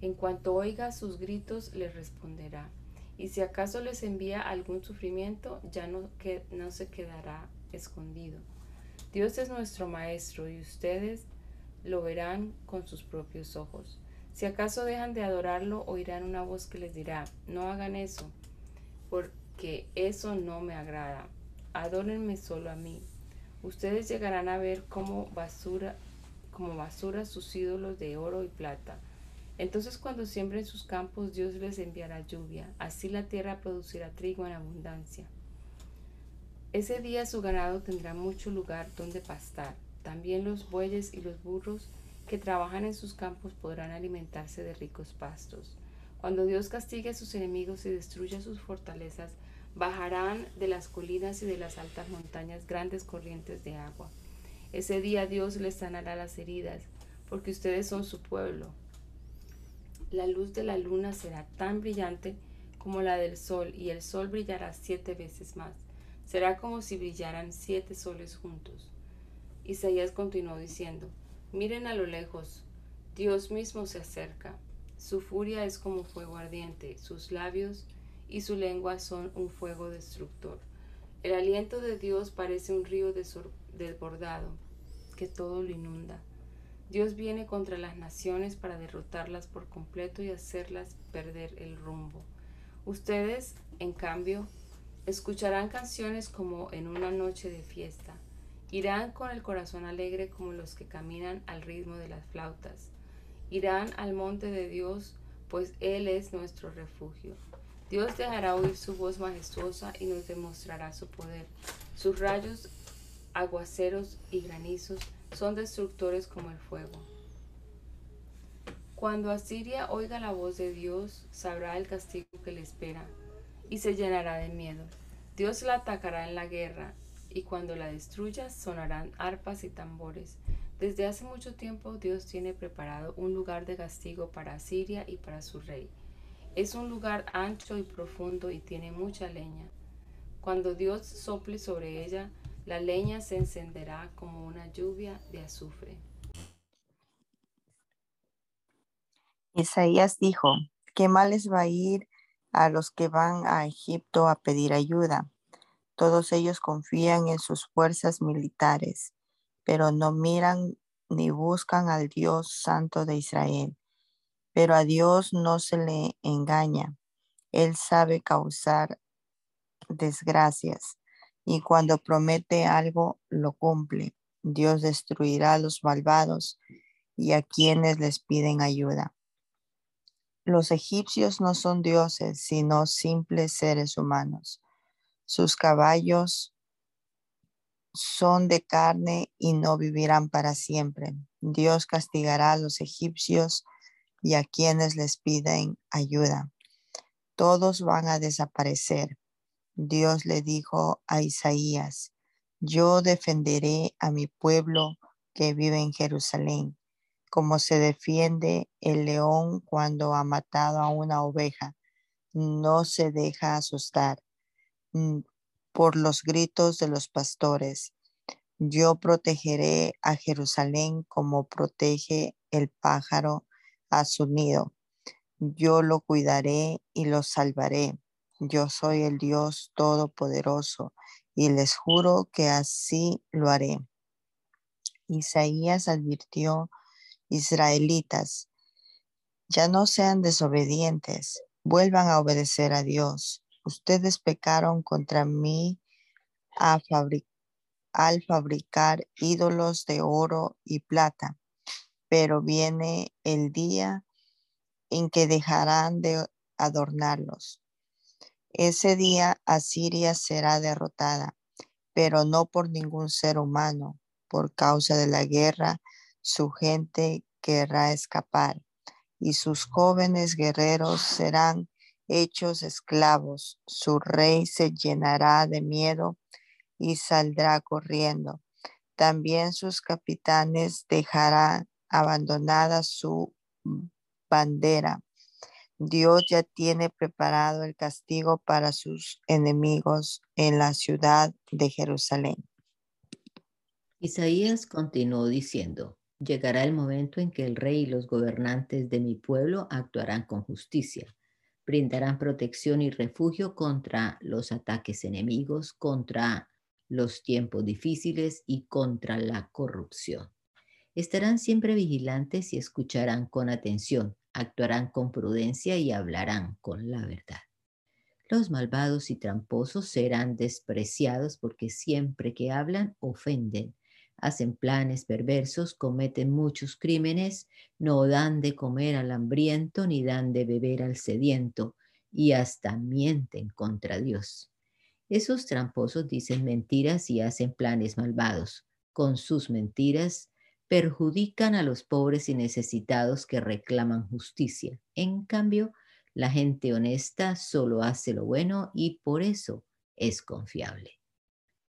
En cuanto oiga sus gritos, les responderá. Y si acaso les envía algún sufrimiento, ya no, que, no se quedará escondido. Dios es nuestro Maestro y ustedes lo verán con sus propios ojos. Si acaso dejan de adorarlo, oirán una voz que les dirá, no hagan eso, por, que eso no me agrada. Adórenme solo a mí. Ustedes llegarán a ver como basura, como basura sus ídolos de oro y plata. Entonces cuando siembren sus campos, Dios les enviará lluvia. Así la tierra producirá trigo en abundancia. Ese día su ganado tendrá mucho lugar donde pastar. También los bueyes y los burros que trabajan en sus campos podrán alimentarse de ricos pastos. Cuando Dios castigue a sus enemigos y destruya sus fortalezas, Bajarán de las colinas y de las altas montañas grandes corrientes de agua. Ese día Dios les sanará las heridas, porque ustedes son su pueblo. La luz de la luna será tan brillante como la del sol, y el sol brillará siete veces más. Será como si brillaran siete soles juntos. Isaías continuó diciendo, miren a lo lejos, Dios mismo se acerca. Su furia es como fuego ardiente, sus labios y su lengua son un fuego destructor. El aliento de Dios parece un río desbordado que todo lo inunda. Dios viene contra las naciones para derrotarlas por completo y hacerlas perder el rumbo. Ustedes, en cambio, escucharán canciones como en una noche de fiesta. Irán con el corazón alegre como los que caminan al ritmo de las flautas. Irán al monte de Dios, pues Él es nuestro refugio. Dios dejará oír su voz majestuosa y nos demostrará su poder. Sus rayos, aguaceros y granizos son destructores como el fuego. Cuando Asiria oiga la voz de Dios, sabrá el castigo que le espera y se llenará de miedo. Dios la atacará en la guerra y cuando la destruya sonarán arpas y tambores. Desde hace mucho tiempo Dios tiene preparado un lugar de castigo para Asiria y para su rey. Es un lugar ancho y profundo y tiene mucha leña. Cuando Dios sople sobre ella, la leña se encenderá como una lluvia de azufre. Isaías dijo, ¿qué mal les va a ir a los que van a Egipto a pedir ayuda? Todos ellos confían en sus fuerzas militares, pero no miran ni buscan al Dios Santo de Israel pero a Dios no se le engaña. Él sabe causar desgracias y cuando promete algo lo cumple. Dios destruirá a los malvados y a quienes les piden ayuda. Los egipcios no son dioses, sino simples seres humanos. Sus caballos son de carne y no vivirán para siempre. Dios castigará a los egipcios y a quienes les piden ayuda. Todos van a desaparecer. Dios le dijo a Isaías, yo defenderé a mi pueblo que vive en Jerusalén, como se defiende el león cuando ha matado a una oveja. No se deja asustar por los gritos de los pastores. Yo protegeré a Jerusalén como protege el pájaro a su nido. Yo lo cuidaré y lo salvaré. Yo soy el Dios Todopoderoso y les juro que así lo haré. Isaías advirtió, Israelitas, ya no sean desobedientes, vuelvan a obedecer a Dios. Ustedes pecaron contra mí al fabricar ídolos de oro y plata, pero viene el día en que dejarán de adornarlos. Ese día Asiria será derrotada, pero no por ningún ser humano. Por causa de la guerra, su gente querrá escapar y sus jóvenes guerreros serán hechos esclavos. Su rey se llenará de miedo y saldrá corriendo. También sus capitanes dejarán abandonada su bandera. Dios ya tiene preparado el castigo para sus enemigos en la ciudad de Jerusalén. Isaías continuó diciendo, llegará el momento en que el rey y los gobernantes de mi pueblo actuarán con justicia, brindarán protección y refugio contra los ataques enemigos, contra los tiempos difíciles y contra la corrupción. Estarán siempre vigilantes y escucharán con atención, actuarán con prudencia y hablarán con la verdad. Los malvados y tramposos serán despreciados porque siempre que hablan ofenden, hacen planes perversos, cometen muchos crímenes, no dan de comer al hambriento ni dan de beber al sediento y hasta mienten contra Dios. Esos tramposos dicen mentiras y hacen planes malvados. Con sus mentiras perjudican a los pobres y necesitados que reclaman justicia. En cambio, la gente honesta solo hace lo bueno y por eso es confiable.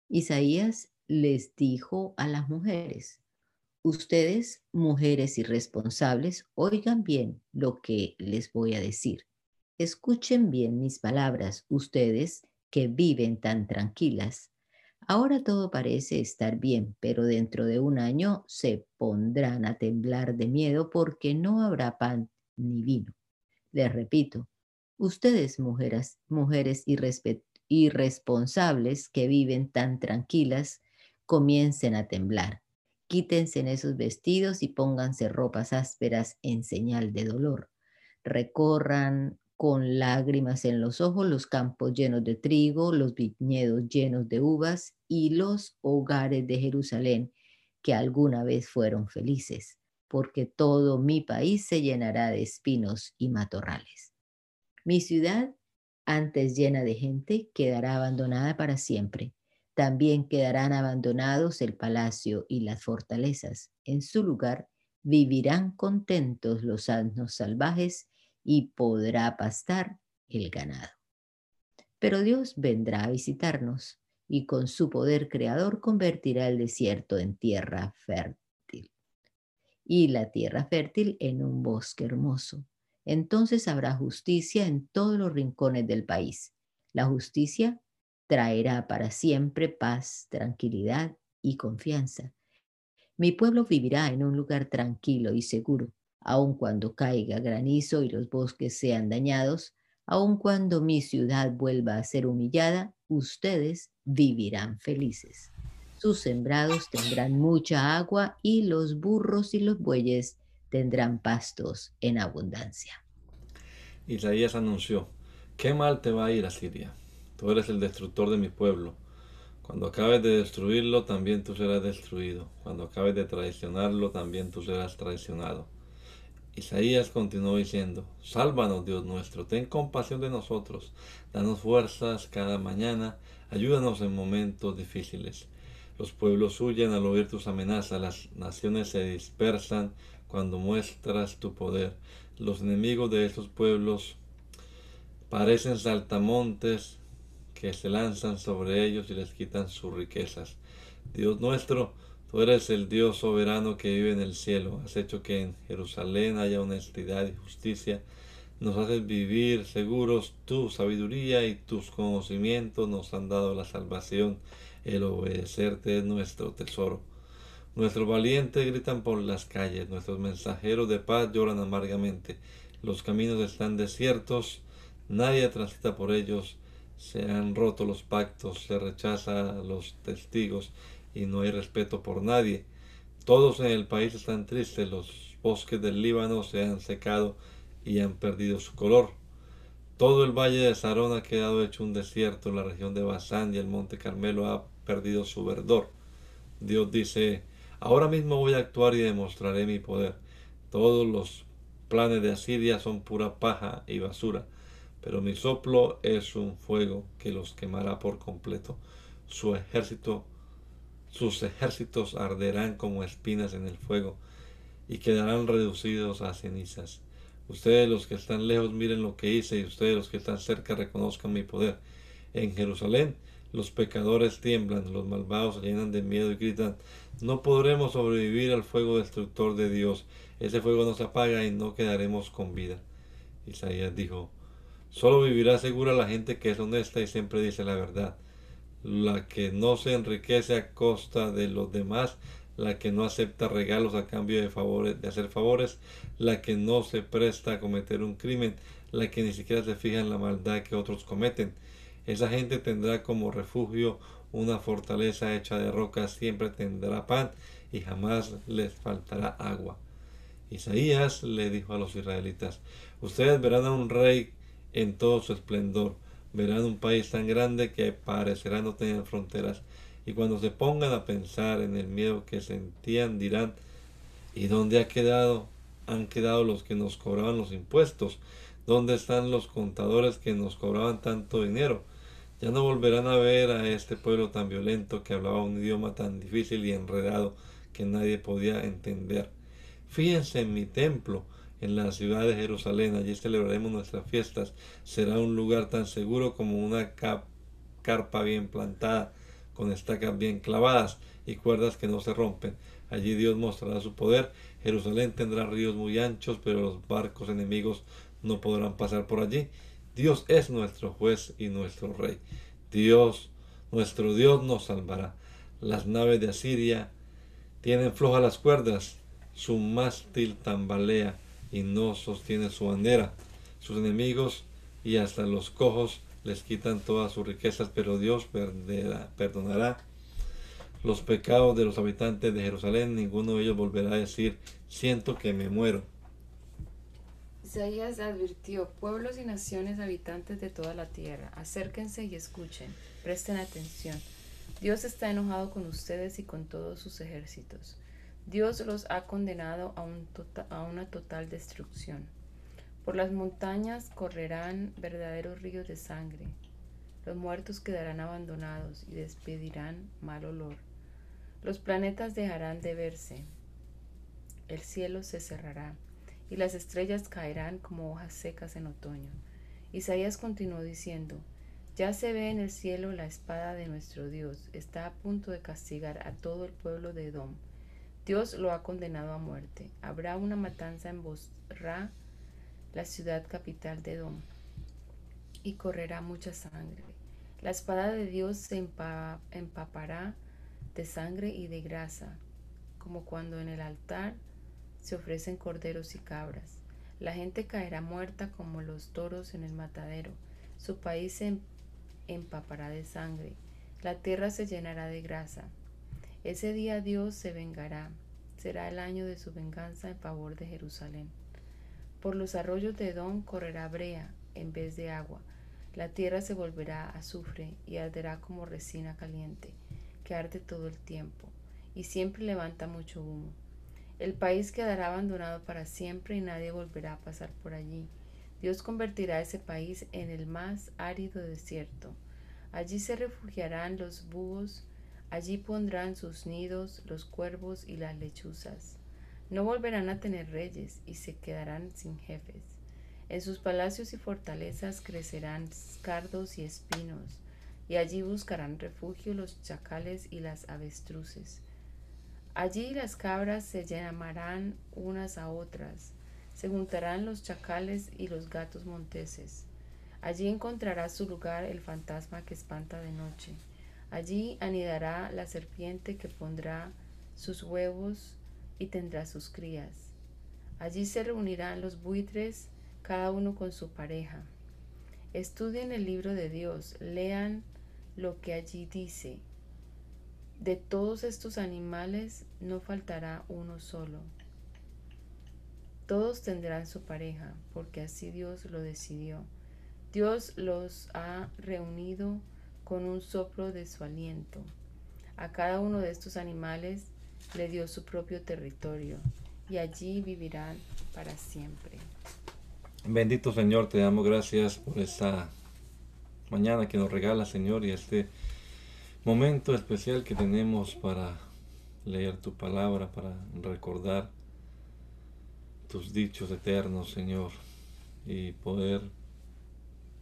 Isaías les dijo a las mujeres, ustedes, mujeres irresponsables, oigan bien lo que les voy a decir. Escuchen bien mis palabras, ustedes que viven tan tranquilas. Ahora todo parece estar bien, pero dentro de un año se pondrán a temblar de miedo porque no habrá pan ni vino. Les repito, ustedes mujeres, mujeres irresponsables que viven tan tranquilas, comiencen a temblar. Quítense en esos vestidos y pónganse ropas ásperas en señal de dolor. Recorran con lágrimas en los ojos los campos llenos de trigo, los viñedos llenos de uvas y los hogares de Jerusalén que alguna vez fueron felices, porque todo mi país se llenará de espinos y matorrales. Mi ciudad, antes llena de gente, quedará abandonada para siempre. También quedarán abandonados el palacio y las fortalezas. En su lugar vivirán contentos los asnos salvajes y podrá pastar el ganado. Pero Dios vendrá a visitarnos y con su poder creador convertirá el desierto en tierra fértil y la tierra fértil en un bosque hermoso. Entonces habrá justicia en todos los rincones del país. La justicia traerá para siempre paz, tranquilidad y confianza. Mi pueblo vivirá en un lugar tranquilo y seguro aun cuando caiga granizo y los bosques sean dañados, aun cuando mi ciudad vuelva a ser humillada, ustedes vivirán felices. Sus sembrados tendrán mucha agua y los burros y los bueyes tendrán pastos en abundancia. Isaías anunció, qué mal te va a ir a Siria. Tú eres el destructor de mi pueblo. Cuando acabes de destruirlo, también tú serás destruido. Cuando acabes de traicionarlo, también tú serás traicionado. Isaías continuó diciendo, Sálvanos Dios nuestro, ten compasión de nosotros, danos fuerzas cada mañana, ayúdanos en momentos difíciles. Los pueblos huyen al oír tus amenazas, las naciones se dispersan cuando muestras tu poder. Los enemigos de esos pueblos parecen saltamontes que se lanzan sobre ellos y les quitan sus riquezas. Dios nuestro, Tú eres el Dios soberano que vive en el cielo. Has hecho que en Jerusalén haya honestidad y justicia. Nos haces vivir seguros. Tu sabiduría y tus conocimientos nos han dado la salvación. El obedecerte es nuestro tesoro. Nuestros valientes gritan por las calles, nuestros mensajeros de paz lloran amargamente. Los caminos están desiertos, nadie transita por ellos, se han roto los pactos, se rechaza a los testigos y no hay respeto por nadie. Todos en el país están tristes, los bosques del Líbano se han secado y han perdido su color. Todo el valle de Sarón ha quedado hecho un desierto, la región de Basán y el monte Carmelo ha perdido su verdor. Dios dice, Ahora mismo voy a actuar y demostraré mi poder. Todos los planes de Asiria son pura paja y basura, pero mi soplo es un fuego que los quemará por completo. Su ejército, sus ejércitos arderán como espinas en el fuego y quedarán reducidos a cenizas. Ustedes los que están lejos miren lo que hice y ustedes los que están cerca reconozcan mi poder. En Jerusalén los pecadores tiemblan, los malvados se llenan de miedo y gritan, no podremos sobrevivir al fuego destructor de Dios. Ese fuego nos apaga y no quedaremos con vida. Isaías dijo, solo vivirá segura la gente que es honesta y siempre dice la verdad, la que no se enriquece a costa de los demás, la que no acepta regalos a cambio de favores, de hacer favores, la que no se presta a cometer un crimen, la que ni siquiera se fija en la maldad que otros cometen. Esa gente tendrá como refugio una fortaleza hecha de rocas, siempre tendrá pan y jamás les faltará agua. Isaías le dijo a los israelitas, ustedes verán a un rey en todo su esplendor, verán un país tan grande que parecerá no tener fronteras, y cuando se pongan a pensar en el miedo que sentían dirán, ¿y dónde ha quedado? Han quedado los que nos cobraban los impuestos, ¿dónde están los contadores que nos cobraban tanto dinero? Ya no volverán a ver a este pueblo tan violento que hablaba un idioma tan difícil y enredado que nadie podía entender. Fíjense en mi templo, en la ciudad de Jerusalén, allí celebraremos nuestras fiestas. Será un lugar tan seguro como una carpa bien plantada, con estacas bien clavadas y cuerdas que no se rompen. Allí Dios mostrará su poder. Jerusalén tendrá ríos muy anchos, pero los barcos enemigos no podrán pasar por allí. Dios es nuestro juez y nuestro rey. Dios, nuestro Dios nos salvará. Las naves de Asiria tienen flojas las cuerdas, su mástil tambalea y no sostiene su bandera. Sus enemigos y hasta los cojos les quitan todas sus riquezas, pero Dios perdonará los pecados de los habitantes de Jerusalén. Ninguno de ellos volverá a decir, siento que me muero. Isaías advirtió, pueblos y naciones habitantes de toda la tierra, acérquense y escuchen, presten atención. Dios está enojado con ustedes y con todos sus ejércitos. Dios los ha condenado a, un tota-, a una total destrucción. Por las montañas correrán verdaderos ríos de sangre. Los muertos quedarán abandonados y despedirán mal olor. Los planetas dejarán de verse. El cielo se cerrará y las estrellas caerán como hojas secas en otoño. Isaías continuó diciendo, ya se ve en el cielo la espada de nuestro Dios, está a punto de castigar a todo el pueblo de Edom. Dios lo ha condenado a muerte. Habrá una matanza en Bosra, la ciudad capital de Edom, y correrá mucha sangre. La espada de Dios se empapará de sangre y de grasa, como cuando en el altar se ofrecen corderos y cabras. La gente caerá muerta como los toros en el matadero. Su país se em-, empapará de sangre. La tierra se llenará de grasa. Ese día Dios se vengará. Será el año de su venganza en favor de Jerusalén. Por los arroyos de Edom correrá brea en vez de agua. La tierra se volverá azufre y arderá como resina caliente, que arde todo el tiempo, y siempre levanta mucho humo. El país quedará abandonado para siempre y nadie volverá a pasar por allí. Dios convertirá ese país en el más árido desierto. Allí se refugiarán los búhos, allí pondrán sus nidos los cuervos y las lechuzas. No volverán a tener reyes y se quedarán sin jefes. En sus palacios y fortalezas crecerán cardos y espinos, y allí buscarán refugio los chacales y las avestruces. Allí las cabras se llamarán unas a otras, se juntarán los chacales y los gatos monteses. Allí encontrará su lugar el fantasma que espanta de noche. Allí anidará la serpiente que pondrá sus huevos y tendrá sus crías. Allí se reunirán los buitres, cada uno con su pareja. Estudien el libro de Dios, lean lo que allí dice. De todos estos animales no faltará uno solo. Todos tendrán su pareja, porque así Dios lo decidió. Dios los ha reunido con un soplo de su aliento. A cada uno de estos animales le dio su propio territorio y allí vivirán para siempre. Bendito Señor, te damos gracias por esta mañana que nos regala, Señor, y este momento especial que tenemos para leer tu palabra, para recordar tus dichos eternos, Señor, y poder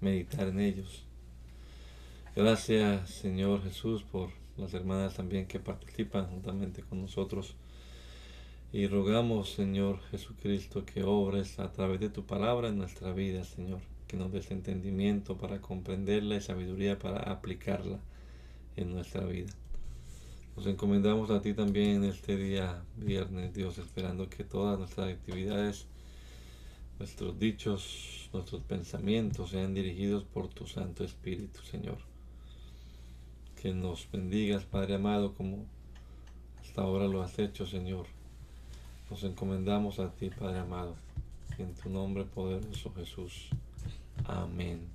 meditar en ellos. Gracias, Señor Jesús, por las hermanas también que participan juntamente con nosotros. Y rogamos, Señor Jesucristo, que obres a través de tu palabra en nuestra vida, Señor. Que nos des entendimiento para comprenderla y sabiduría para aplicarla en nuestra vida. Nos encomendamos a ti también en este día viernes, Dios, esperando que todas nuestras actividades, nuestros dichos, nuestros pensamientos sean dirigidos por tu Santo Espíritu, Señor. Que nos bendigas, Padre amado, como hasta ahora lo has hecho, Señor. Nos encomendamos a ti, Padre amado, en tu nombre poderoso Jesús. Amén.